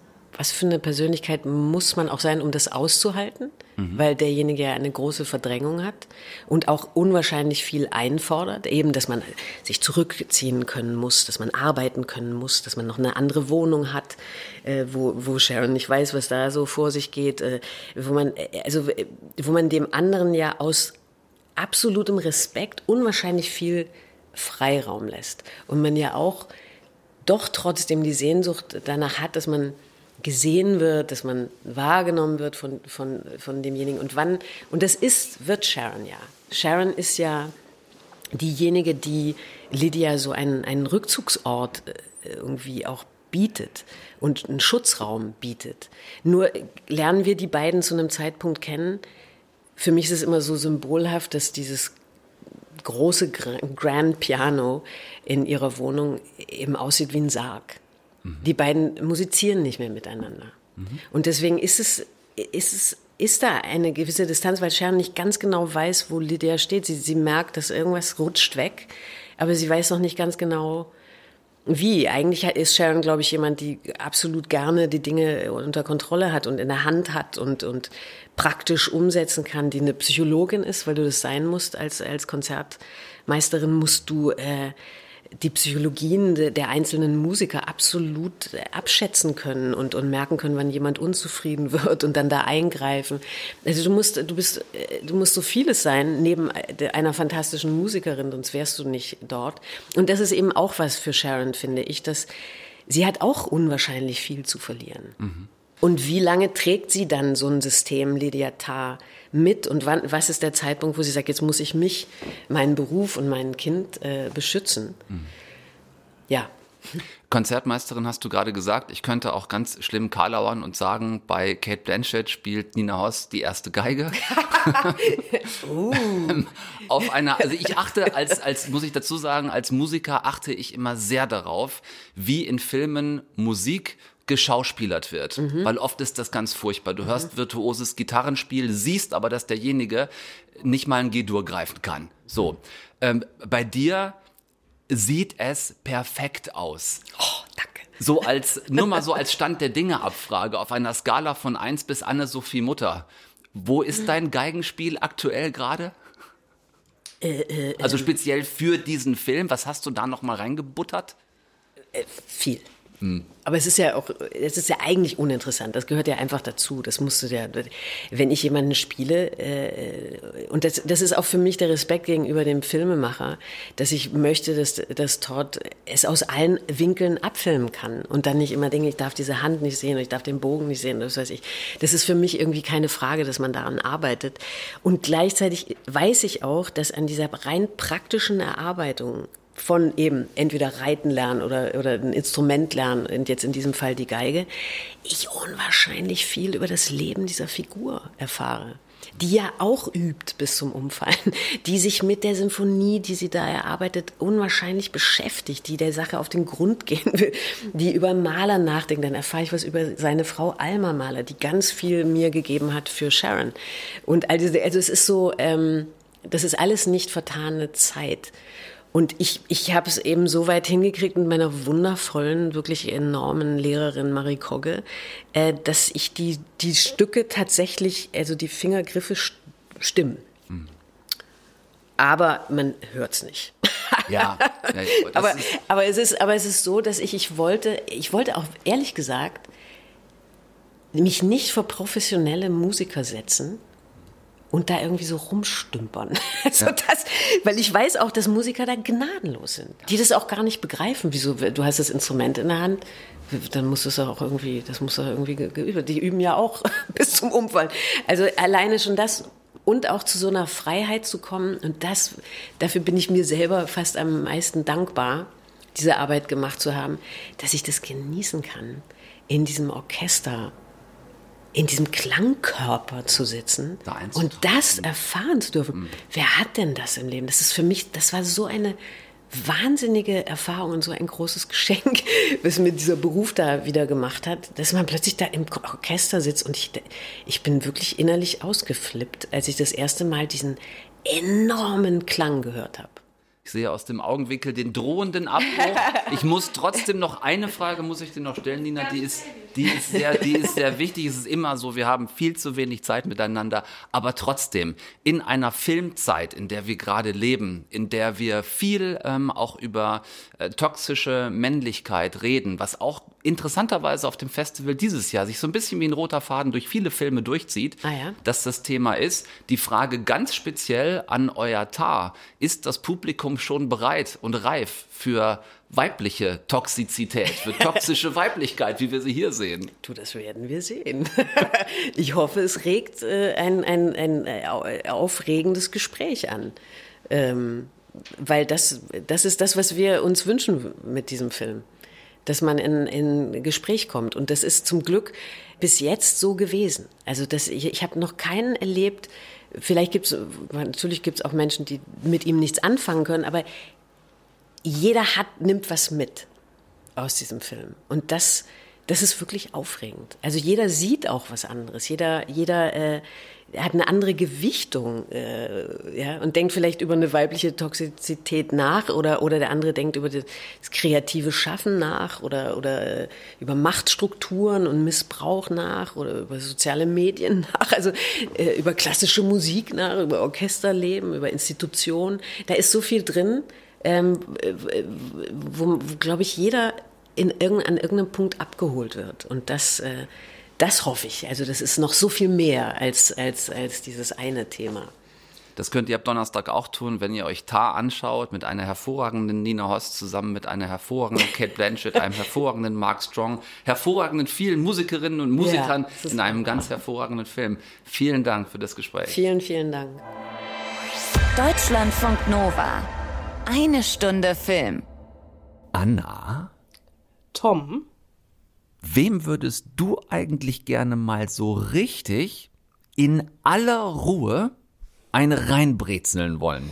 was für eine Persönlichkeit muss man auch sein, um das auszuhalten? Weil derjenige ja eine große Verdrängung hat und auch unwahrscheinlich viel einfordert. Eben, dass man sich zurückziehen können muss, dass man arbeiten können muss, dass man noch eine andere Wohnung hat, äh, wo, wo Sharon nicht weiß, was da so vor sich geht, äh, wo man, äh, also, äh, wo man dem anderen ja aus absolutem Respekt unwahrscheinlich viel Freiraum lässt. Und man ja auch doch trotzdem die Sehnsucht danach hat, dass man gesehen wird, dass man wahrgenommen wird von, von, von demjenigen. Und wann, und das ist, wird Sharon ja. Sharon ist ja diejenige, die Lydia so einen, einen Rückzugsort äh, irgendwie auch bietet und einen Schutzraum bietet. Nur lernen wir die beiden zu einem Zeitpunkt kennen. Für mich ist es immer so symbolhaft, dass dieses große Grand Piano in ihrer Wohnung eben aussieht wie ein Sarg. Die beiden musizieren nicht mehr miteinander. Und deswegen ist es, ist es ist da eine gewisse Distanz, weil Sharon nicht ganz genau weiß, wo Lydia steht. Sie, sie merkt, dass irgendwas rutscht weg, aber sie weiß noch nicht ganz genau, wie. Eigentlich ist Sharon, glaube ich, jemand, die absolut gerne die Dinge unter Kontrolle hat und in der Hand hat und, und praktisch umsetzen kann, die eine Psychologin ist, weil du das sein musst als, als Konzertmeisterin, musst du äh, die Psychologien der einzelnen Musiker absolut abschätzen können und, und merken können, wann jemand unzufrieden wird und dann da eingreifen. Also du musst, du bist, du musst so vieles sein neben einer fantastischen Musikerin, sonst wärst du nicht dort. Und das ist eben auch was für Sharon, finde ich, dass sie hat auch unwahrscheinlich viel zu verlieren. Mhm. Und wie lange trägt sie dann so ein System Lydia Tarr? Mit und wann, was ist der Zeitpunkt, wo sie sagt, jetzt muss ich mich, meinen Beruf und mein Kind äh, beschützen. Mhm. Ja. Konzertmeisterin hast du gerade gesagt. Ich könnte auch ganz schlimm karlauern und sagen, bei Kate Blanchett spielt Nina Hoss die erste Geige. uh. Auf einer, also ich achte als, als, muss ich dazu sagen, als Musiker achte ich immer sehr darauf, wie in Filmen Musik geschauspielert wird, mhm. weil oft ist das ganz furchtbar. Du mhm. hörst virtuoses Gitarrenspiel, siehst aber, dass derjenige nicht mal ein G-Dur greifen kann. So, ähm, bei dir sieht es perfekt aus. Oh, danke. So als, nur mal so als Stand der Dinge Abfrage auf einer Skala von 1 bis Anne-Sophie Mutter. Wo ist dein Geigenspiel aktuell gerade? Äh, äh, also ähm. speziell für diesen Film, was hast du da noch mal reingebuttert? Äh, viel. Aber es ist ja auch, es ist ja eigentlich uninteressant. Das gehört ja einfach dazu. Das musst du ja, wenn ich jemanden spiele, äh, und das, das ist auch für mich der Respekt gegenüber dem Filmemacher, dass ich möchte, dass, dass Todd es aus allen Winkeln abfilmen kann und dann nicht immer denke, ich darf diese Hand nicht sehen, oder ich darf den Bogen nicht sehen, das weiß ich. Das ist für mich irgendwie keine Frage, dass man daran arbeitet. Und gleichzeitig weiß ich auch, dass an dieser rein praktischen Erarbeitung von eben entweder Reiten lernen oder, oder ein Instrument lernen, und jetzt in diesem Fall die Geige, ich unwahrscheinlich viel über das Leben dieser Figur erfahre die ja auch übt bis zum Umfallen, die sich mit der Sinfonie, die sie da erarbeitet, unwahrscheinlich beschäftigt, die der Sache auf den Grund gehen will, die über Maler nachdenkt. Dann erfahre ich was über seine Frau Alma Mahler, die ganz viel mir gegeben hat für Sharon. Und also, also es ist so, ähm, das ist alles nicht vertane Zeit. Und ich, ich habe es eben so weit hingekriegt mit meiner wundervollen, wirklich enormen Lehrerin Marie Kogge, äh, dass ich die, die Stücke tatsächlich, also die Fingergriffe stimmen. Mhm. Aber man hört es nicht. Ja. aber, aber, es ist, aber es ist so, dass ich, ich wollte, ich wollte auch ehrlich gesagt mich nicht vor professionelle Musiker setzen, und da irgendwie so rumstümpern. Also ja. das, weil ich weiß auch, dass Musiker da gnadenlos sind, die das auch gar nicht begreifen. Wieso, du hast das Instrument in der Hand, dann muss es auch irgendwie, das muss auch irgendwie geübt Die üben ja auch bis zum Umfallen. Also alleine schon das und auch zu so einer Freiheit zu kommen und das, dafür bin ich mir selber fast am meisten dankbar, diese Arbeit gemacht zu haben, dass ich das genießen kann, in diesem Orchester in diesem Klangkörper zu sitzen da und das erfahren zu dürfen. Mhm. Wer hat denn das im Leben? Das ist für mich, das war so eine wahnsinnige Erfahrung und so ein großes Geschenk, was mir dieser Beruf da wieder gemacht hat, dass man plötzlich da im Orchester sitzt und ich, ich bin wirklich innerlich ausgeflippt, als ich das erste Mal diesen enormen Klang gehört habe. Ich sehe aus dem Augenwinkel den drohenden Abbruch. Ich muss trotzdem noch eine Frage muss ich dir noch stellen, Nina. Die ist, die ist sehr, die ist sehr wichtig. Es ist immer so, wir haben viel zu wenig Zeit miteinander. Aber trotzdem, in einer Filmzeit, in der wir gerade leben, in der wir viel ähm, auch über äh, toxische Männlichkeit reden, was auch interessanterweise auf dem Festival dieses Jahr sich so ein bisschen wie ein roter Faden durch viele Filme durchzieht, ah ja? dass das Thema ist. Die Frage ganz speziell an euer Tar, ist das Publikum schon bereit und reif für weibliche Toxizität, für toxische Weiblichkeit, wie wir sie hier sehen? Du, das werden wir sehen. ich hoffe, es regt äh, ein, ein, ein äh, aufregendes Gespräch an. Ähm, weil das, das ist das, was wir uns wünschen mit diesem Film dass man in, in Gespräch kommt. Und das ist zum Glück bis jetzt so gewesen. Also das, ich, ich habe noch keinen erlebt, vielleicht gibt es, natürlich gibt es auch Menschen, die mit ihm nichts anfangen können, aber jeder hat, nimmt was mit aus diesem Film. Und das, das ist wirklich aufregend. Also jeder sieht auch was anderes. Jeder, jeder äh, hat eine andere Gewichtung äh, ja, und denkt vielleicht über eine weibliche Toxizität nach oder, oder der andere denkt über das kreative Schaffen nach oder, oder äh, über Machtstrukturen und Missbrauch nach oder über soziale Medien nach, also äh, über klassische Musik nach, über Orchesterleben, über Institutionen. Da ist so viel drin, ähm, wo, wo glaube ich, jeder in irgend, an irgendeinem Punkt abgeholt wird. Und das, äh, das hoffe ich. Also das ist noch so viel mehr als, als, als dieses eine Thema. Das könnt ihr ab Donnerstag auch tun, wenn ihr euch Tar anschaut, mit einer hervorragenden Nina Host zusammen mit einer hervorragenden Kate Blanchett, einem hervorragenden Mark Strong, hervorragenden vielen Musikerinnen und Musikern ja, in einem ganz hervorragenden Film. Vielen Dank für das Gespräch. Vielen, vielen Dank. Deutschlandfunk Nova. Eine Stunde Film. Anna? Tom? Wem würdest du eigentlich gerne mal so richtig in aller Ruhe eine reinbrezeln wollen?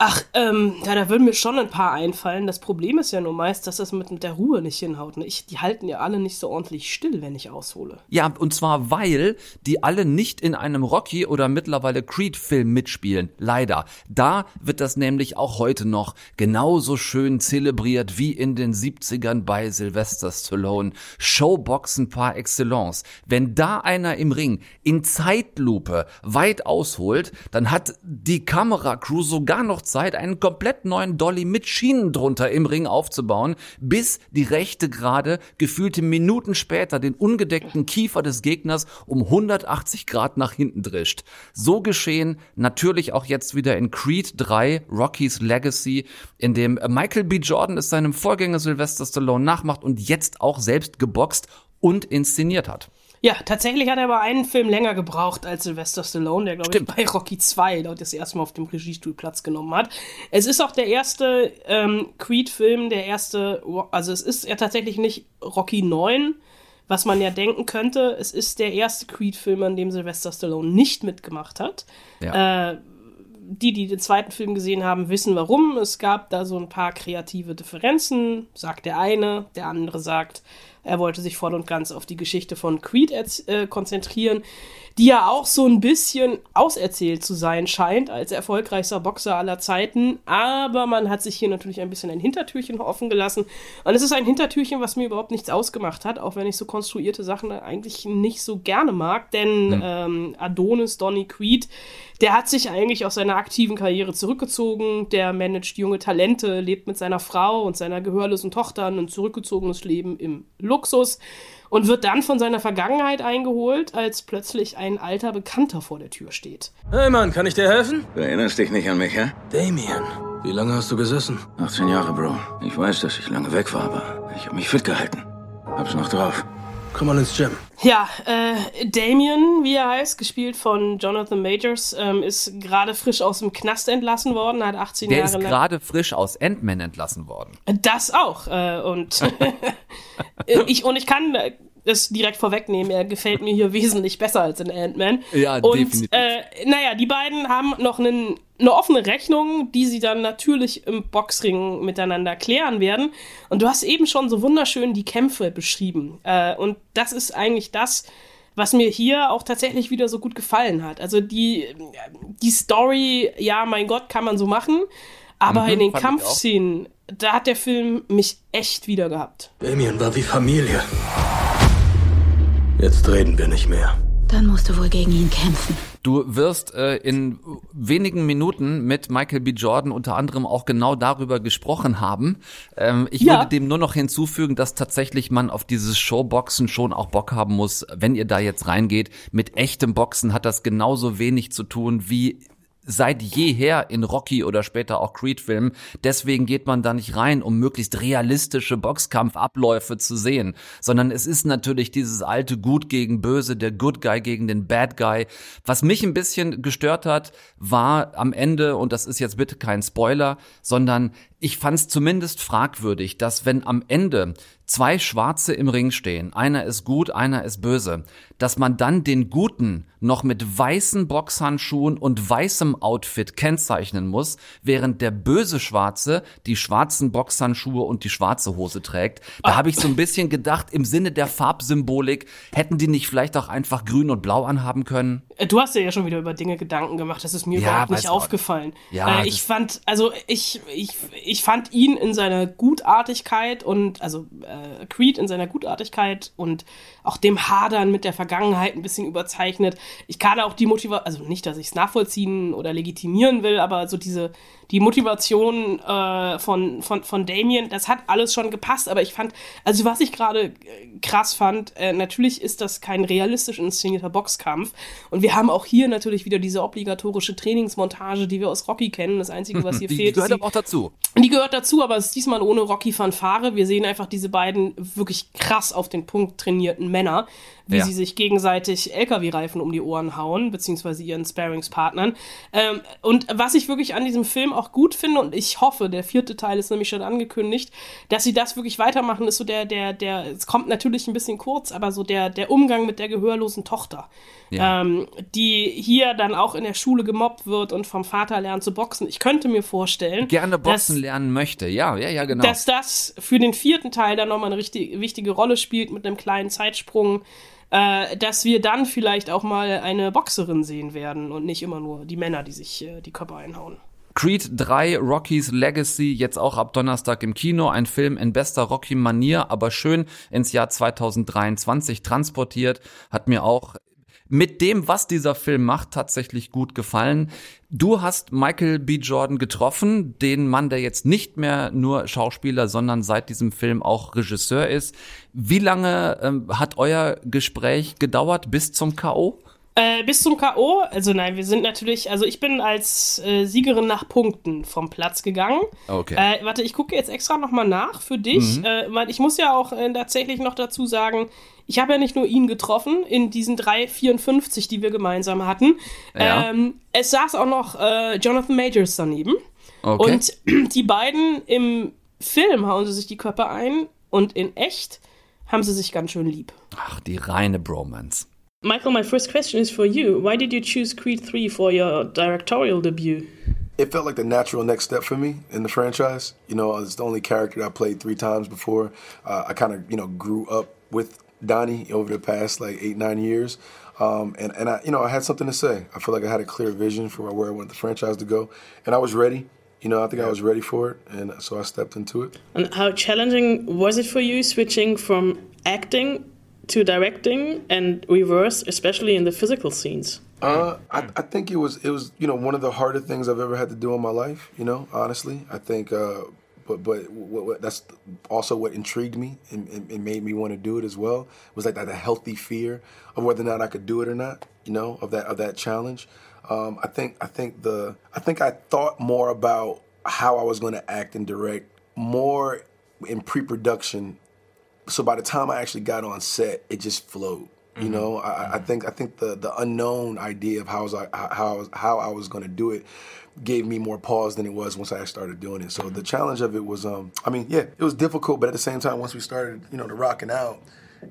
Ach, ähm, ja, da würden mir schon ein paar einfallen. Das Problem ist ja nur meist, dass das mit der Ruhe nicht hinhaut. Ne? Ich, die halten ja alle nicht so ordentlich still, wenn ich aushole. Ja, und zwar weil die alle nicht in einem Rocky oder mittlerweile Creed-Film mitspielen. Leider. Da wird das nämlich auch heute noch genauso schön zelebriert wie in den 70ern bei Sylvester Stallone. Showboxen par excellence. Wenn da einer im Ring in Zeitlupe weit ausholt, dann hat die Kameracrew sogar noch Zeit, einen komplett neuen Dolly mit Schienen drunter im Ring aufzubauen, bis die rechte gerade gefühlte Minuten später den ungedeckten Kiefer des Gegners um 180 Grad nach hinten drischt. So geschehen natürlich auch jetzt wieder in Creed 3, Rocky's Legacy, in dem Michael B. Jordan es seinem Vorgänger Sylvester Stallone nachmacht und jetzt auch selbst geboxt und inszeniert hat. Ja, tatsächlich hat er aber einen Film länger gebraucht als Sylvester Stallone, der, glaube ich, bei Rocky 2 laut das erste Mal auf dem Regiestuhl Platz genommen hat. Es ist auch der erste ähm, Creed-Film, der erste, also es ist ja tatsächlich nicht Rocky 9, was man ja denken könnte. Es ist der erste Creed-Film, an dem Sylvester Stallone nicht mitgemacht hat. Ja. Äh, die, die den zweiten Film gesehen haben, wissen warum. Es gab da so ein paar kreative Differenzen, sagt der eine, der andere sagt, er wollte sich voll und ganz auf die Geschichte von Creed äh, konzentrieren, die ja auch so ein bisschen auserzählt zu sein scheint als erfolgreichster Boxer aller Zeiten. Aber man hat sich hier natürlich ein bisschen ein Hintertürchen offen gelassen. Und es ist ein Hintertürchen, was mir überhaupt nichts ausgemacht hat, auch wenn ich so konstruierte Sachen eigentlich nicht so gerne mag. Denn hm. ähm, Adonis Donny Creed der hat sich eigentlich aus seiner aktiven Karriere zurückgezogen. Der managt junge Talente, lebt mit seiner Frau und seiner gehörlosen Tochter ein zurückgezogenes Leben im Luxus und wird dann von seiner Vergangenheit eingeholt, als plötzlich ein alter Bekannter vor der Tür steht. Hey Mann, kann ich dir helfen? Du erinnerst dich nicht an mich, hä? Damien, wie lange hast du gesessen? 18 Jahre, Bro. Ich weiß, dass ich lange weg war, aber ich habe mich fit gehalten. Hab's noch drauf. Komm mal ins Gym. Ja, äh, Damien, wie er heißt, gespielt von Jonathan Majors, ähm, ist gerade frisch aus dem Knast entlassen worden, hat 18 Der Jahre ist gerade frisch aus Ant-Man entlassen worden. Das auch. Äh, und ich und ich kann das direkt vorwegnehmen. Er gefällt mir hier wesentlich besser als in Ant-Man. Ja, und, definitiv. Äh, naja, die beiden haben noch einen, eine offene Rechnung, die sie dann natürlich im Boxring miteinander klären werden. Und du hast eben schon so wunderschön die Kämpfe beschrieben. Äh, und das ist eigentlich das, was mir hier auch tatsächlich wieder so gut gefallen hat. Also die, die Story, ja, mein Gott, kann man so machen. Aber mhm, in den Kampfszenen, da hat der Film mich echt wieder gehabt. Damien war wie Familie. Jetzt reden wir nicht mehr. Dann musst du wohl gegen ihn kämpfen. Du wirst äh, in wenigen Minuten mit Michael B. Jordan unter anderem auch genau darüber gesprochen haben. Ähm, ich ja. würde dem nur noch hinzufügen, dass tatsächlich man auf dieses Showboxen schon auch Bock haben muss, wenn ihr da jetzt reingeht. Mit echtem Boxen hat das genauso wenig zu tun wie seit jeher in Rocky oder später auch Creed-Filmen. Deswegen geht man da nicht rein, um möglichst realistische Boxkampfabläufe zu sehen, sondern es ist natürlich dieses alte Gut gegen Böse, der Good Guy gegen den Bad Guy. Was mich ein bisschen gestört hat, war am Ende, und das ist jetzt bitte kein Spoiler, sondern ich fand es zumindest fragwürdig, dass wenn am Ende zwei Schwarze im Ring stehen, einer ist gut, einer ist böse, dass man dann den Guten noch mit weißen Boxhandschuhen und weißem Outfit kennzeichnen muss, während der böse Schwarze die schwarzen Boxhandschuhe und die schwarze Hose trägt. Da habe ich so ein bisschen gedacht, im Sinne der Farbsymbolik, hätten die nicht vielleicht auch einfach grün und blau anhaben können? Äh, Du hast dir ja schon wieder über Dinge Gedanken gemacht, das ist mir Ja, überhaupt nicht aufgefallen. Ja, äh, ich fand, also ich, ich, ich fand ihn in seiner Gutartigkeit und, also äh, Creed in seiner Gutartigkeit und auch dem Hadern mit der Vergangenheit ein bisschen überzeichnet. Ich kann auch die Motivation, also nicht, dass ich es nachvollziehen oder legitimieren will, aber so diese, die Motivation äh, von, von, von Damien, das hat alles schon gepasst, aber ich fand, also was ich gerade äh, krass fand, äh, natürlich ist das kein realistisch inszenierter Boxkampf und wir haben auch hier natürlich wieder diese obligatorische Trainingsmontage, die wir aus Rocky kennen. Das Einzige, was hier Die, die fehlt, gehört ist aber auch dazu. die gehört dazu, aber es ist diesmal ohne Rocky Fanfare. Wir sehen einfach diese beiden wirklich krass auf den Punkt trainierten Männer, Männer wie Ja. sie sich gegenseitig LKW-Reifen um die Ohren hauen, beziehungsweise ihren Sparingspartnern. Ähm, und was ich wirklich an diesem Film auch gut finde, und ich hoffe, der vierte Teil ist nämlich schon angekündigt, dass sie das wirklich weitermachen, ist so der, der, der, es kommt natürlich ein bisschen kurz, aber so der, der Umgang mit der gehörlosen Tochter. Ja. Ähm, die hier dann auch in der Schule gemobbt wird und vom Vater lernt zu boxen. Ich könnte mir vorstellen, Gerne boxen dass, lernen möchte. Ja, ja, ja, genau. dass das für den vierten Teil dann nochmal eine richtig, wichtige Rolle spielt mit einem kleinen Zeitsprung, äh, dass wir dann vielleicht auch mal eine Boxerin sehen werden und nicht immer nur die Männer, die sich äh, die Körper einhauen. Creed 3, Rocky's Legacy, jetzt auch ab Donnerstag im Kino. Ein Film in bester Rocky-Manier, aber schön ins Jahr 2023 transportiert. Hat mir auch mit dem, was dieser Film macht, tatsächlich gut gefallen. Du hast Michael B. Jordan getroffen, den Mann, der jetzt nicht mehr nur Schauspieler, sondern seit diesem Film auch Regisseur ist. Wie lange ähm, hat euer Gespräch gedauert bis zum K.O.? Äh, bis zum K.O., also nein, wir sind natürlich, also ich bin als äh, Siegerin nach Punkten vom Platz gegangen. Okay. Äh, warte, ich gucke jetzt extra nochmal nach für dich, Mhm. äh, weil ich muss ja auch äh, tatsächlich noch dazu sagen, ich habe ja nicht nur ihn getroffen in diesen 3,54, die wir gemeinsam hatten. Ja. Ähm, es saß auch noch äh, Jonathan Majors daneben. Okay. Und die beiden im Film hauen sie sich die Köpfe ein und in echt haben sie sich ganz schön lieb. Ach, die reine Bromance. Michael, my first question is for you. Why did you choose Creed 3 for your directorial debut? It felt like the natural next step for me in the franchise. You know, it's the only character I played three times before. Uh, I kind of, you know, grew up with Donnie over the past like eight, nine years. Um, and, and I, you know, I had something to say. I feel like I had a clear vision for where I wanted the franchise to go. And I was ready. You know, I think I was ready for it. And so I stepped into it. And how challenging was it for you switching from acting to directing and reverse, especially in the physical scenes? Uh, I, I think it was it was you know one of the harder things I've ever had to do in my life. You know, honestly, I think. Uh, but but what, what, that's also what intrigued me and, and, and made me want to do it as well. Was like that a healthy fear of whether or not I could do it or not. You know, of that of that challenge. Um, I think I think the I think I thought more about how I was going to act and direct more in pre-production so by the time I actually got on set, it just flowed. You know, I, I think I think the the unknown idea of how I was, how I was, how I was going to do it gave me more pause than it was once I started doing it. So the challenge of it was, um, I mean, yeah, it was difficult, but at the same time, once we started, you know, the rocking out,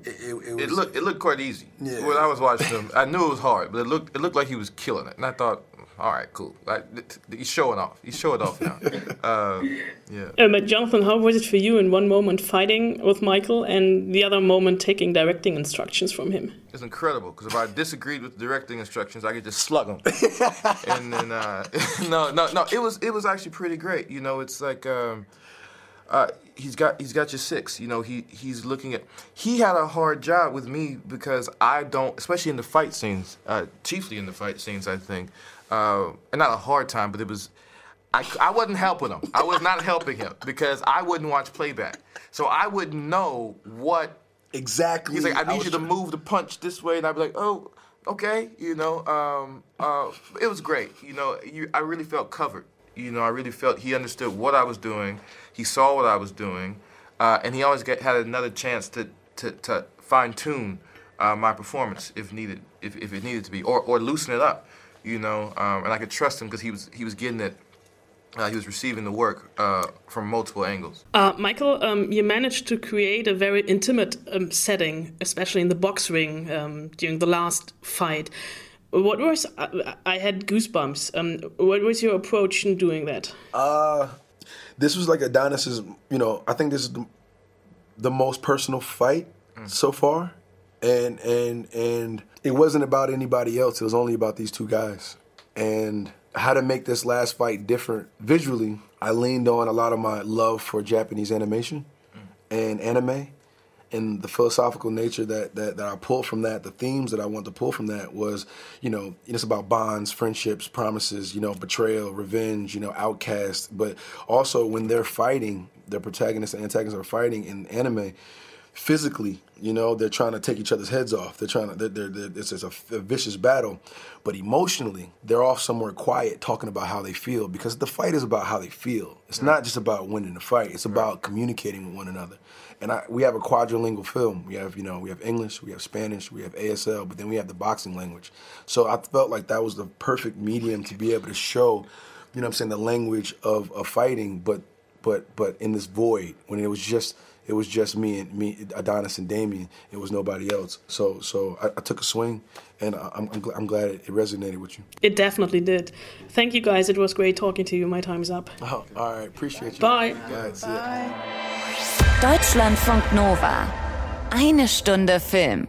it, it, it was. It looked it looked quite easy. Yeah. When I was watching him, I knew it was hard, but it looked it looked like he was killing it, and I thought, all right, cool. Like, th- th- he's showing off. He's showing off now. uh, yeah. Uh, but Jonathan, how was it for you in one moment fighting with Michael and the other moment taking directing instructions from him? It's incredible because if I disagreed with the directing instructions, I could just slug him. and then uh, no, no, no. It was it was actually pretty great. You know, it's like um, uh, he's got he's got your six. You know, he he's looking at. He had a hard job with me because I don't, especially in the fight scenes, uh, chiefly in the fight scenes. I think, uh, and not a hard time, but it was. I, I wasn't helping him. I was not helping him because I wouldn't watch playback, so I wouldn't know what exactly. He's like, I I need was you to move the punch this way, and I'd be like, oh, okay, you know. Um, uh, it was great, you know. You, I really felt covered, you know. I really felt he understood what I was doing. He saw what I was doing, uh, and he always get, had another chance to to, to fine tune uh, my performance if needed, if, if it needed to be, or or loosen it up, you know. Um, and I could trust him because he was he was getting it uh, he was receiving the work uh, from multiple angles. Uh, Michael, um, you managed to create a very intimate um, setting, especially in the box ring um, during the last fight. What was I, I had goosebumps. Um, what was your approach in doing that? Uh, this was like Adonis's. You know, I think this is the, the most personal fight so far, and and and it wasn't about anybody else. It was only about these two guys, and how to make this last fight different visually. I leaned on a lot of my love for Japanese animation and anime and the philosophical nature that, that, that I pulled from that, the themes that I want to pull from that was, you know, it's about bonds, friendships, promises, you know, betrayal, revenge, you know, outcast. But also when they're fighting, the protagonists and antagonists are fighting in anime, physically, you know, they're trying to take each other's heads off. They're trying to, they're, they're, they're, it's, it's a, a vicious battle. But emotionally, they're off somewhere quiet talking about how they feel because the fight is about how they feel. It's not just about winning the fight. It's about communicating with one another. And I, we have a quadrilingual film. We have, you know, we have English, we have Spanish, we have ASL, but then we have the boxing language. So I felt like that was the perfect medium to be able to show, you know what I'm saying, the language of, of fighting, but but but in this void when it was just it was just me and me Adonis and Damien. It was nobody else. So so I, I took a swing, and I- I'm I'm, gl- I'm glad it resonated with you. It definitely did. Thank you guys. It was great talking to you. My time is up. Oh, all right, appreciate you. Bye. Guys, ya. Deutschlandfunk Nova. Eine Stunde Film.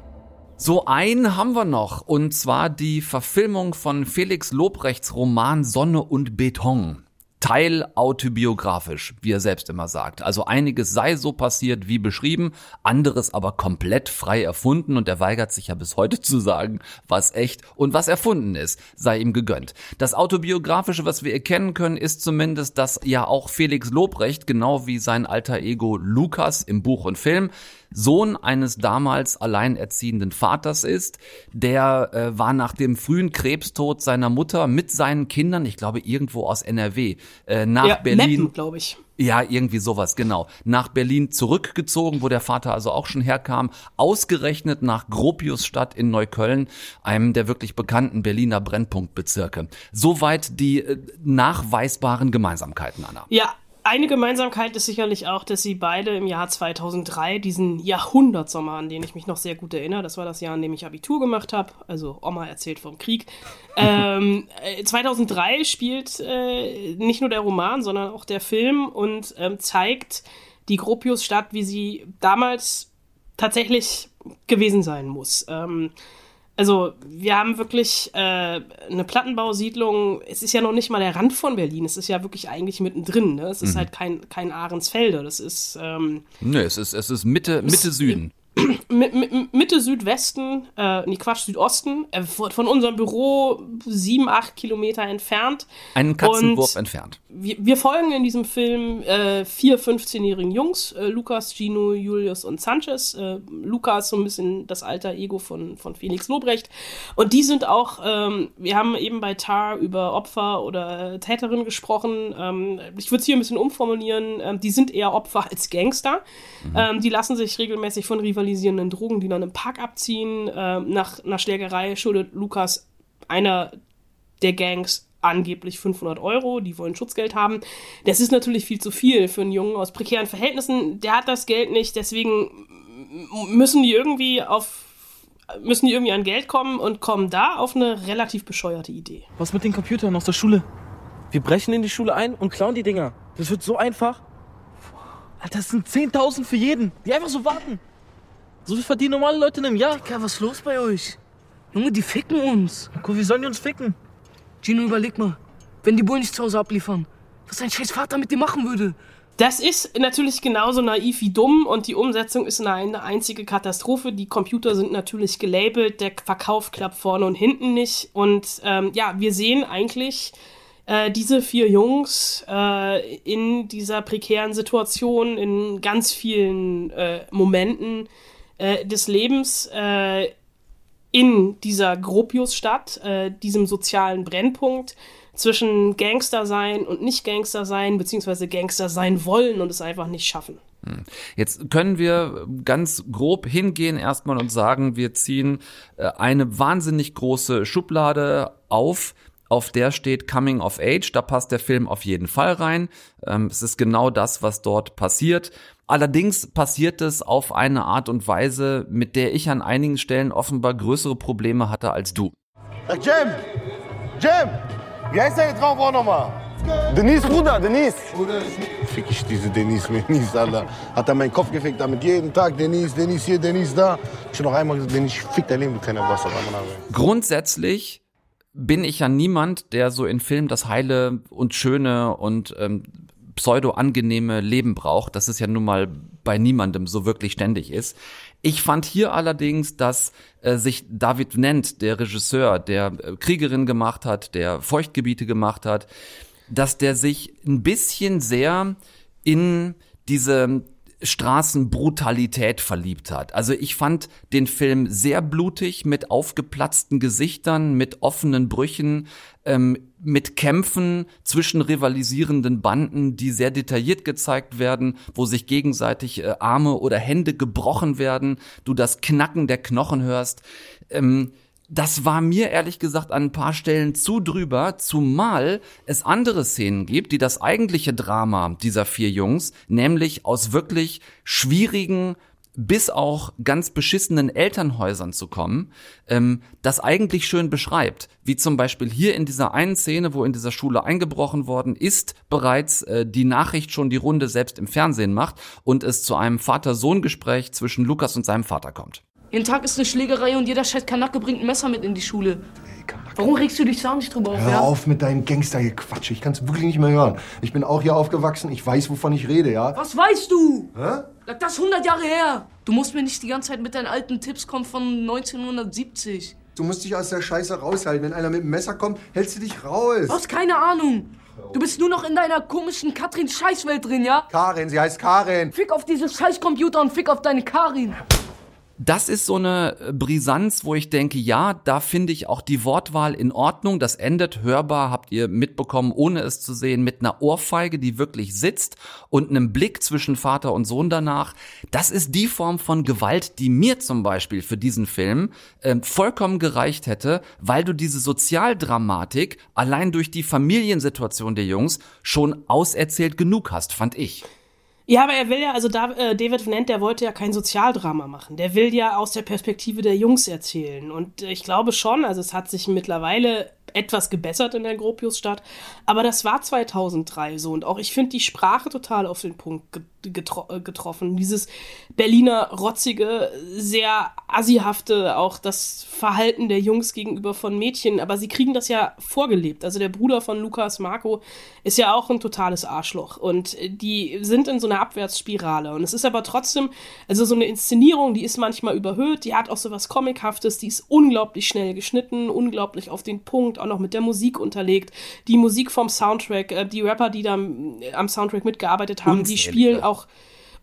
So einen haben wir noch, und zwar die Verfilmung von Felix Lobrechts Roman Sonne und Beton. Teil autobiografisch, wie er selbst immer sagt. Also einiges sei so passiert wie beschrieben, anderes aber komplett frei erfunden und er weigert sich ja bis heute zu sagen, was echt und was erfunden ist, sei ihm gegönnt. Das autobiografische, was wir erkennen können, ist zumindest, dass ja auch Felix Lobrecht, genau wie sein alter Ego Lukas im Buch und Film, Sohn eines damals alleinerziehenden Vaters ist. Der äh, war nach dem frühen Krebstod seiner Mutter mit seinen Kindern, ich glaube irgendwo aus NRW, äh, nach ja, Berlin. glaube ich. Ja, irgendwie sowas, genau. Nach Berlin zurückgezogen, wo der Vater also auch schon herkam, ausgerechnet nach Gropiusstadt in Neukölln, einem der wirklich bekannten Berliner Brennpunktbezirke. Soweit die äh, nachweisbaren Gemeinsamkeiten, Anna. Ja, eine Gemeinsamkeit ist sicherlich auch, dass sie beide im Jahr 2003 diesen Jahrhundertsommer, an den ich mich noch sehr gut erinnere, das war das Jahr, in dem ich Abitur gemacht habe, also Oma erzählt vom Krieg. ähm, äh, 2003 spielt äh, nicht nur der Roman, sondern auch der Film und ähm, zeigt die Gropiusstadt, wie sie damals tatsächlich gewesen sein muss. Ähm, also wir haben wirklich äh, eine Plattenbausiedlung. Es ist ja noch nicht mal der Rand von Berlin. Es ist ja wirklich eigentlich mittendrin. Ne? Es ist Mhm. halt kein, kein Ahrensfelde. Das ist ähm, Nö, es ist, es ist Mitte, Mitte Süden. Mi- Mi- Mitte Südwesten, äh, nee, Quatsch, Südosten, äh, von unserem Büro sieben, acht Kilometer entfernt. Einen Katzenwurf Und entfernt. wir, wir folgen in diesem Film äh, vier 15-jährigen Jungs, äh, Lukas, Gino, Julius und Sanchez. Äh, Lukas so ein bisschen das alter Ego von, von Felix Lobrecht. Und die sind auch, ähm, wir haben eben bei Tar über Opfer oder Täterin gesprochen. Ähm, ich würde es hier ein bisschen umformulieren. Ähm, die sind eher Opfer als Gangster. Ähm, die lassen sich regelmäßig von rivalisierenden Drogendealern im Park abziehen. Ähm, nach einer Schlägerei schuldet Lukas einer der Gangs angeblich 500 Euro, die wollen Schutzgeld haben. Das ist natürlich viel zu viel für einen Jungen aus prekären Verhältnissen. Der hat das Geld nicht, deswegen müssen die irgendwie auf müssen die irgendwie an Geld kommen und kommen da auf eine relativ bescheuerte Idee. Was mit den Computern aus der Schule? Wir brechen in die Schule ein und klauen die Dinger. Das wird so einfach. Alter, das sind 10.000 für jeden, die einfach so warten. So viel verdienen normale Leute in einem Jahr. Digga, was ist los bei euch? Junge, die ficken uns. Guck, wie sollen die uns ficken? Gino, überleg mal. Wenn die Bullen nicht zu Hause abliefern, was ein scheiß Vater mit dir machen würde. Das ist natürlich genauso naiv wie dumm und die Umsetzung ist eine, eine einzige Katastrophe. Die Computer sind natürlich gelabelt, der Verkauf klappt vorne und hinten nicht. Und ähm, ja, wir sehen eigentlich äh, diese vier Jungs äh, in dieser prekären Situation, in ganz vielen äh, Momenten äh, des Lebens äh, in dieser Gropiusstadt, äh, diesem sozialen Brennpunkt zwischen Gangster sein und nicht Gangster sein, beziehungsweise Gangster sein wollen und es einfach nicht schaffen. Hm. Jetzt können wir ganz grob hingehen erstmal und sagen, wir ziehen äh, eine wahnsinnig große Schublade auf, auf der steht Coming of Age. Da passt der Film auf jeden Fall rein. Ähm, es ist genau das, was dort passiert. Allerdings passiert es auf eine Art und Weise, mit der ich an einigen Stellen offenbar größere Probleme hatte als du. Ach, Jim! Jim! Wie heißt deine Traumfrau nochmal? Denise, Bruder, Denise! Fick ich diese Denise, Denise, Alter. Hat er meinen Kopf gefickt, damit jeden Tag Denise, Denise hier, Denise da. Ich hab noch einmal gesagt, Denise, fick dein Leben, du kleiner Bastard. Grundsätzlich bin ich ja niemand, der so in Filmen das heile und schöne und ähm, pseudo-angenehme Leben braucht, das ist ja nun mal bei niemandem so wirklich ständig ist. Ich fand hier allerdings, dass äh, sich David Nent, der Regisseur, der äh, Kriegerin gemacht hat, der Feuchtgebiete gemacht hat, dass der sich ein bisschen sehr in diese Straßenbrutalität verliebt hat. Also ich fand den Film sehr blutig mit aufgeplatzten Gesichtern, mit offenen Brüchen, ähm, mit Kämpfen zwischen rivalisierenden Banden, die sehr detailliert gezeigt werden, wo sich gegenseitig äh, Arme oder Hände gebrochen werden, du das Knacken der Knochen hörst. Ähm, das war mir ehrlich gesagt an ein paar Stellen zu drüber, zumal es andere Szenen gibt, die das eigentliche Drama dieser vier Jungs, nämlich aus wirklich schwierigen bis auch ganz beschissenen Elternhäusern zu kommen, ähm, das eigentlich schön beschreibt. Wie zum Beispiel hier in dieser einen Szene, wo in dieser Schule eingebrochen worden ist, bereits äh, die Nachricht schon die Runde selbst im Fernsehen macht und es zu einem Vater-Sohn-Gespräch zwischen Lukas und seinem Vater kommt. Jeden Tag ist eine Schlägerei und jeder scheiß Kanacke bringt ein Messer mit in die Schule. Warum regst du dich da nicht drüber auf? Hör ja? auf mit deinem Gangstergequatsch. Ich kann es wirklich nicht mehr hören. Ich bin auch hier aufgewachsen. Ich weiß, wovon ich rede, ja? Was weißt du? Hä? Lag das 100 Jahre her? Du musst mir nicht die ganze Zeit mit deinen alten Tipps kommen von 1970. Du musst dich aus der Scheiße raushalten. Wenn einer mit dem Messer kommt, hältst du dich raus. Du hast keine Ahnung. Du bist nur noch in deiner komischen Katrin-Scheißwelt drin, ja? Karin, sie heißt Karin. Fick auf dieses Scheißcomputer und fick auf deine Karin. Das ist so eine Brisanz, wo ich denke, ja, da finde ich auch die Wortwahl in Ordnung. Das endet hörbar, habt ihr mitbekommen, ohne es zu sehen, mit einer Ohrfeige, die wirklich sitzt und einem Blick zwischen Vater und Sohn danach. Das ist die Form von Gewalt, die mir zum Beispiel für diesen Film äh, vollkommen gereicht hätte, weil du diese Sozialdramatik allein durch die Familiensituation der Jungs schon auserzählt genug hast, fand ich. Ja, aber er will ja, also da, äh, David Vennant, der wollte ja kein Sozialdrama machen. Der will ja aus der Perspektive der Jungs erzählen. Und ich glaube schon, also es hat sich mittlerweile etwas gebessert in der Gropiusstadt, aber das war 2003 so und auch ich finde die Sprache total auf den Punkt getro äh, getroffen. Dieses Berliner rotzige, sehr assihafte, auch das Verhalten der Jungs gegenüber von Mädchen, aber sie kriegen das ja vorgelebt. Also der Bruder von Lukas Marco ist ja auch ein totales Arschloch. Und die sind in so einer Abwärtsspirale. Und es ist aber trotzdem, also so eine Inszenierung, die ist manchmal überhöht, die hat auch so was Comichaftes, die ist unglaublich schnell geschnitten, unglaublich auf den Punkt, auch noch mit der Musik unterlegt. Die Musik vom Soundtrack, äh, die Rapper, die da am Soundtrack mitgearbeitet haben, die spielen auch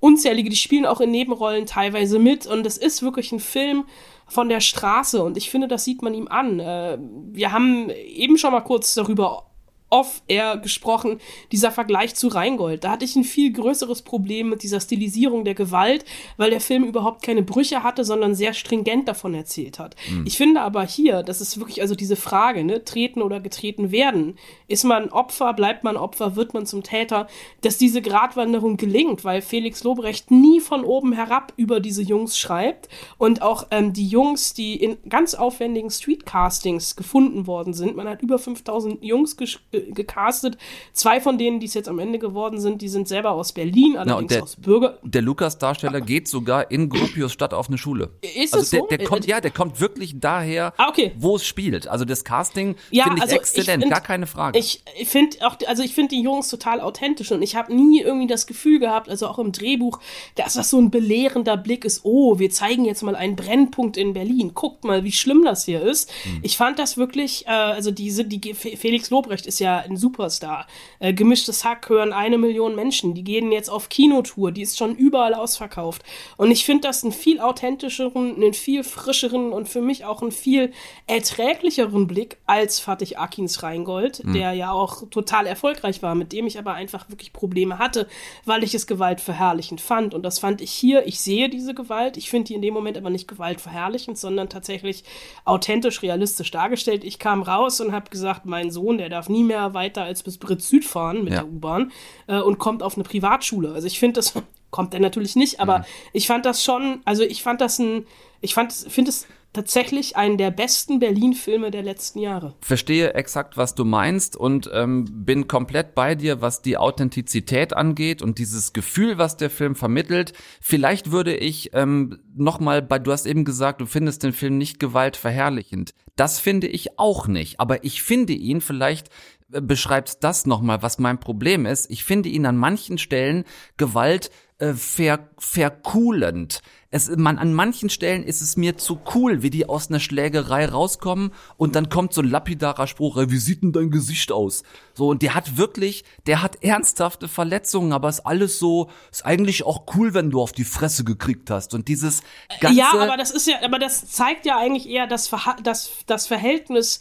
unzählige, die spielen auch in Nebenrollen teilweise mit und es ist wirklich ein Film von der Straße und ich finde, das sieht man ihm an. Äh, wir haben eben schon mal kurz darüber off-air gesprochen, dieser Vergleich zu Rheingold. Da hatte ich ein viel größeres Problem mit dieser Stilisierung der Gewalt, weil der Film überhaupt keine Brüche hatte, sondern sehr stringent davon erzählt hat. Mhm. Ich finde aber hier, das ist wirklich also diese Frage, ne, treten oder getreten werden. Ist man Opfer, bleibt man Opfer, wird man zum Täter, dass diese Gratwanderung gelingt, weil Felix Lobrecht nie von oben herab über diese Jungs schreibt und auch ähm, die Jungs, die in ganz aufwendigen Streetcastings gefunden worden sind, man hat über 5000 Jungs gecastet. Zwei von denen, die es jetzt am Ende geworden sind, die sind selber aus Berlin, allerdings der, aus Bürger. Der Lukas-Darsteller geht sogar in Gropius Stadt auf eine Schule. Ist also es so? Der, der kommt, ja, der kommt wirklich daher, ah, okay. wo es spielt. Also das Casting ja, finde ich also exzellent, ich find, gar keine Frage. Ich finde auch, also ich finde die Jungs total authentisch und ich habe nie irgendwie das Gefühl gehabt, also auch im Drehbuch, dass das so ein belehrender Blick ist. Oh, wir zeigen jetzt mal einen Brennpunkt in Berlin. Guckt mal, wie schlimm das hier ist. Hm. Ich fand das wirklich, äh, also diese, die Felix Lobrecht ist ja ja ein Superstar. Äh, gemischtes Hack hören eine Million Menschen. Die gehen jetzt auf Kinotour. Die ist schon überall ausverkauft. Und ich finde das einen viel authentischeren, einen viel frischeren und für mich auch einen viel erträglicheren Blick als Fatih Akins Rheingold, Mhm. der ja auch total erfolgreich war, mit dem ich aber einfach wirklich Probleme hatte, weil ich es gewaltverherrlichend fand. Und das fand ich hier. Ich sehe diese Gewalt. Ich finde die in dem Moment aber nicht gewaltverherrlichend, sondern tatsächlich authentisch, realistisch dargestellt. Ich kam raus und habe gesagt, mein Sohn, der darf nie mehr weiter als bis Britz Süd fahren mit Ja. der U-Bahn äh, und kommt auf eine Privatschule. Also ich finde das kommt er natürlich nicht, aber Mhm. ich fand das schon, also ich fand das ein, ich fand, finde es tatsächlich einen der besten Berlin-Filme der letzten Jahre. verstehe exakt, was du meinst und ähm, bin komplett bei dir, was die Authentizität angeht und dieses Gefühl, was der Film vermittelt. Vielleicht würde ich ähm, nochmal bei, du hast eben gesagt, du findest den Film nicht gewaltverherrlichend. Das finde ich auch nicht, aber ich finde ihn vielleicht äh, beschreibt das nochmal, was mein Problem ist. Ich finde ihn an manchen Stellen Gewalt äh, ver, vercoolend. Es, man, an manchen Stellen ist es mir zu cool, wie die aus einer Schlägerei rauskommen und dann kommt so ein lapidarer Spruch, wie sieht denn dein Gesicht aus? So, und der hat wirklich, der hat ernsthafte Verletzungen, aber ist alles so, ist eigentlich auch cool, wenn du auf die Fresse gekriegt hast. Und dieses ganze. ja, aber das ist ja, aber das zeigt ja eigentlich eher das, Verha das, das Verhältnis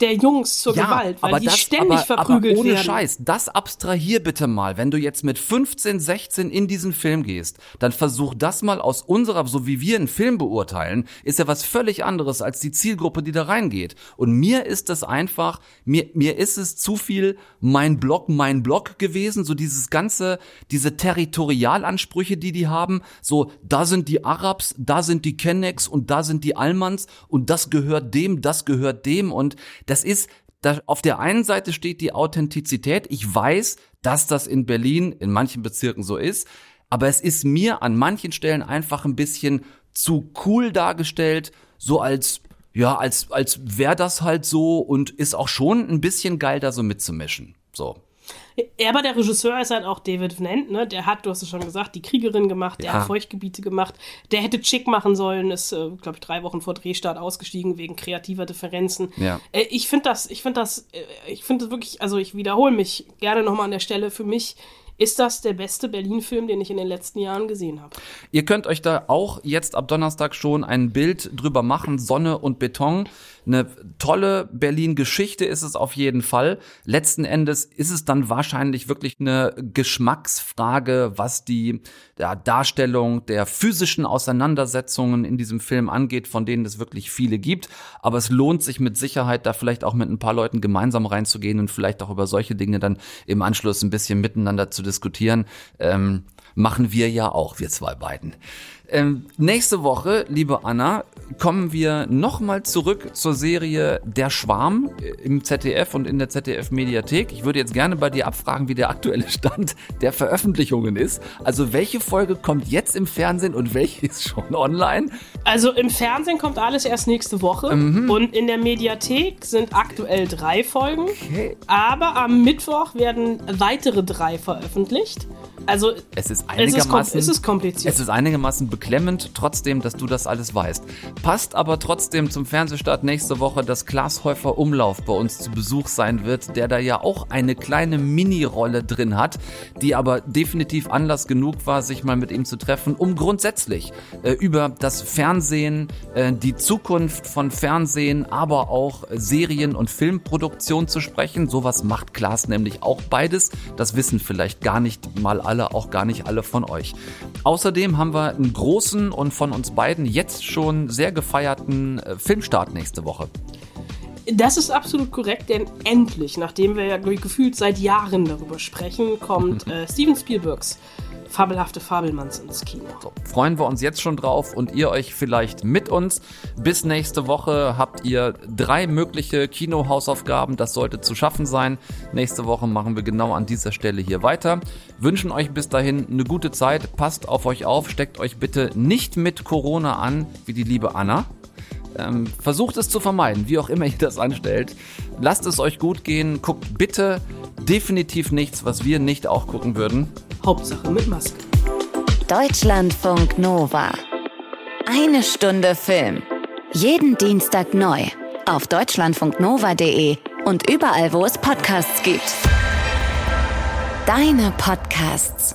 der Jungs zur Gewalt, weil die ständig aber, verprügelt aber ohne werden. Scheiß, das abstrahier bitte mal. Wenn du jetzt mit 15, 16 in diesen Film gehst, dann versuch das mal aus unserer, so wie wir einen Film beurteilen, ist ja was völlig anderes als die Zielgruppe, die da reingeht. Und mir ist das einfach, mir, mir ist es zu viel mein Block, mein Block gewesen, so dieses ganze, diese Territorialansprüche, die die haben, so da sind die Arabs, da sind die Kennex und da sind die Almans und das gehört dem, das gehört dem und das ist, da, auf der einen Seite steht die Authentizität. Ich weiß, dass das in Berlin in manchen Bezirken so ist, aber es ist mir an manchen Stellen einfach ein bisschen zu cool dargestellt, so als ja, als als wäre das halt so und ist auch schon ein bisschen geil da so mitzumischen. So. Ja, aber der Regisseur ist halt auch David Vnent, ne? Der hat, du hast es schon gesagt, die Kriegerin gemacht, der Ja. hat Feuchtgebiete gemacht, der hätte Chick machen sollen, ist, äh, glaube ich, drei Wochen vor Drehstart ausgestiegen wegen kreativer Differenzen. Ja. Äh, ich finde das, ich finde das, äh, ich finde das wirklich, also ich wiederhole mich gerne nochmal an der Stelle. Für mich ist das der beste Berlin-Film, den ich in den letzten Jahren gesehen habe. Ihr könnt euch da auch jetzt ab Donnerstag schon ein Bild drüber machen. Sonne und Beton. Eine tolle Berlin-Geschichte ist es auf jeden Fall. Letzten Endes ist es dann wahrscheinlich wirklich eine Geschmacksfrage, was die ja, Darstellung der physischen Auseinandersetzungen in diesem Film angeht, von denen es wirklich viele gibt. Aber es lohnt sich mit Sicherheit, da vielleicht auch mit ein paar Leuten gemeinsam reinzugehen und vielleicht auch über solche Dinge dann im Anschluss ein bisschen miteinander zu diskutieren. Ähm, machen wir ja auch, wir zwei beiden. Ähm, nächste Woche, liebe Anna, kommen wir nochmal zurück zur Serie Der Schwarm äh, im ZDF und in der ZDF-Mediathek. Ich würde jetzt gerne bei dir abfragen, wie der aktuelle Stand der Veröffentlichungen ist. Also welche Folge kommt jetzt im Fernsehen und welche ist schon online? Also im Fernsehen kommt alles erst nächste Woche Mhm. und in der Mediathek sind aktuell drei Folgen. Aber am Mittwoch werden weitere drei veröffentlicht. Also Es ist es ist, kom einigermaßen, es ist kompliziert. Es ist einigermaßen beklemmend, trotzdem, dass du das alles weißt. Passt aber trotzdem zum Fernsehstart nächste Woche, dass Klaas Häufer Umlauf bei uns zu Besuch sein wird, der da ja auch eine kleine Mini-Rolle drin hat, die aber definitiv Anlass genug war, sich mal mit ihm zu treffen, um grundsätzlich äh, über das Fernsehen, äh, die Zukunft von Fernsehen, aber auch Serien- und Filmproduktion zu sprechen. Sowas macht Klaas nämlich auch beides. Das wissen vielleicht gar nicht mal alle, auch gar nicht alle von euch. Außerdem haben wir einen großen und von uns beiden jetzt schon sehr gefeierten äh, Filmstart nächste Woche. Das ist absolut korrekt, denn endlich, nachdem wir ja gefühlt seit Jahren darüber sprechen, kommt äh, Steven Spielbergs fabelhafte Fabelmanns ins Kino. Freuen wir uns jetzt schon drauf und ihr euch vielleicht mit uns. Bis nächste Woche habt ihr drei mögliche Kinohausaufgaben. Das sollte zu schaffen sein. Nächste Woche machen wir genau an dieser Stelle hier weiter. Wünschen euch bis dahin eine gute Zeit. Passt auf euch auf. Steckt euch bitte nicht mit Corona an, wie die liebe Anna. Ähm, versucht es zu vermeiden, wie auch immer ihr das anstellt. Lasst es euch gut gehen. Guckt bitte definitiv nichts, was wir nicht auch gucken würden. Hauptsache mit Maske. Deutschlandfunk Nova. Eine Stunde Film. Jeden Dienstag neu. Auf deutschlandfunknova.de und überall, wo es Podcasts gibt. Deine Podcasts.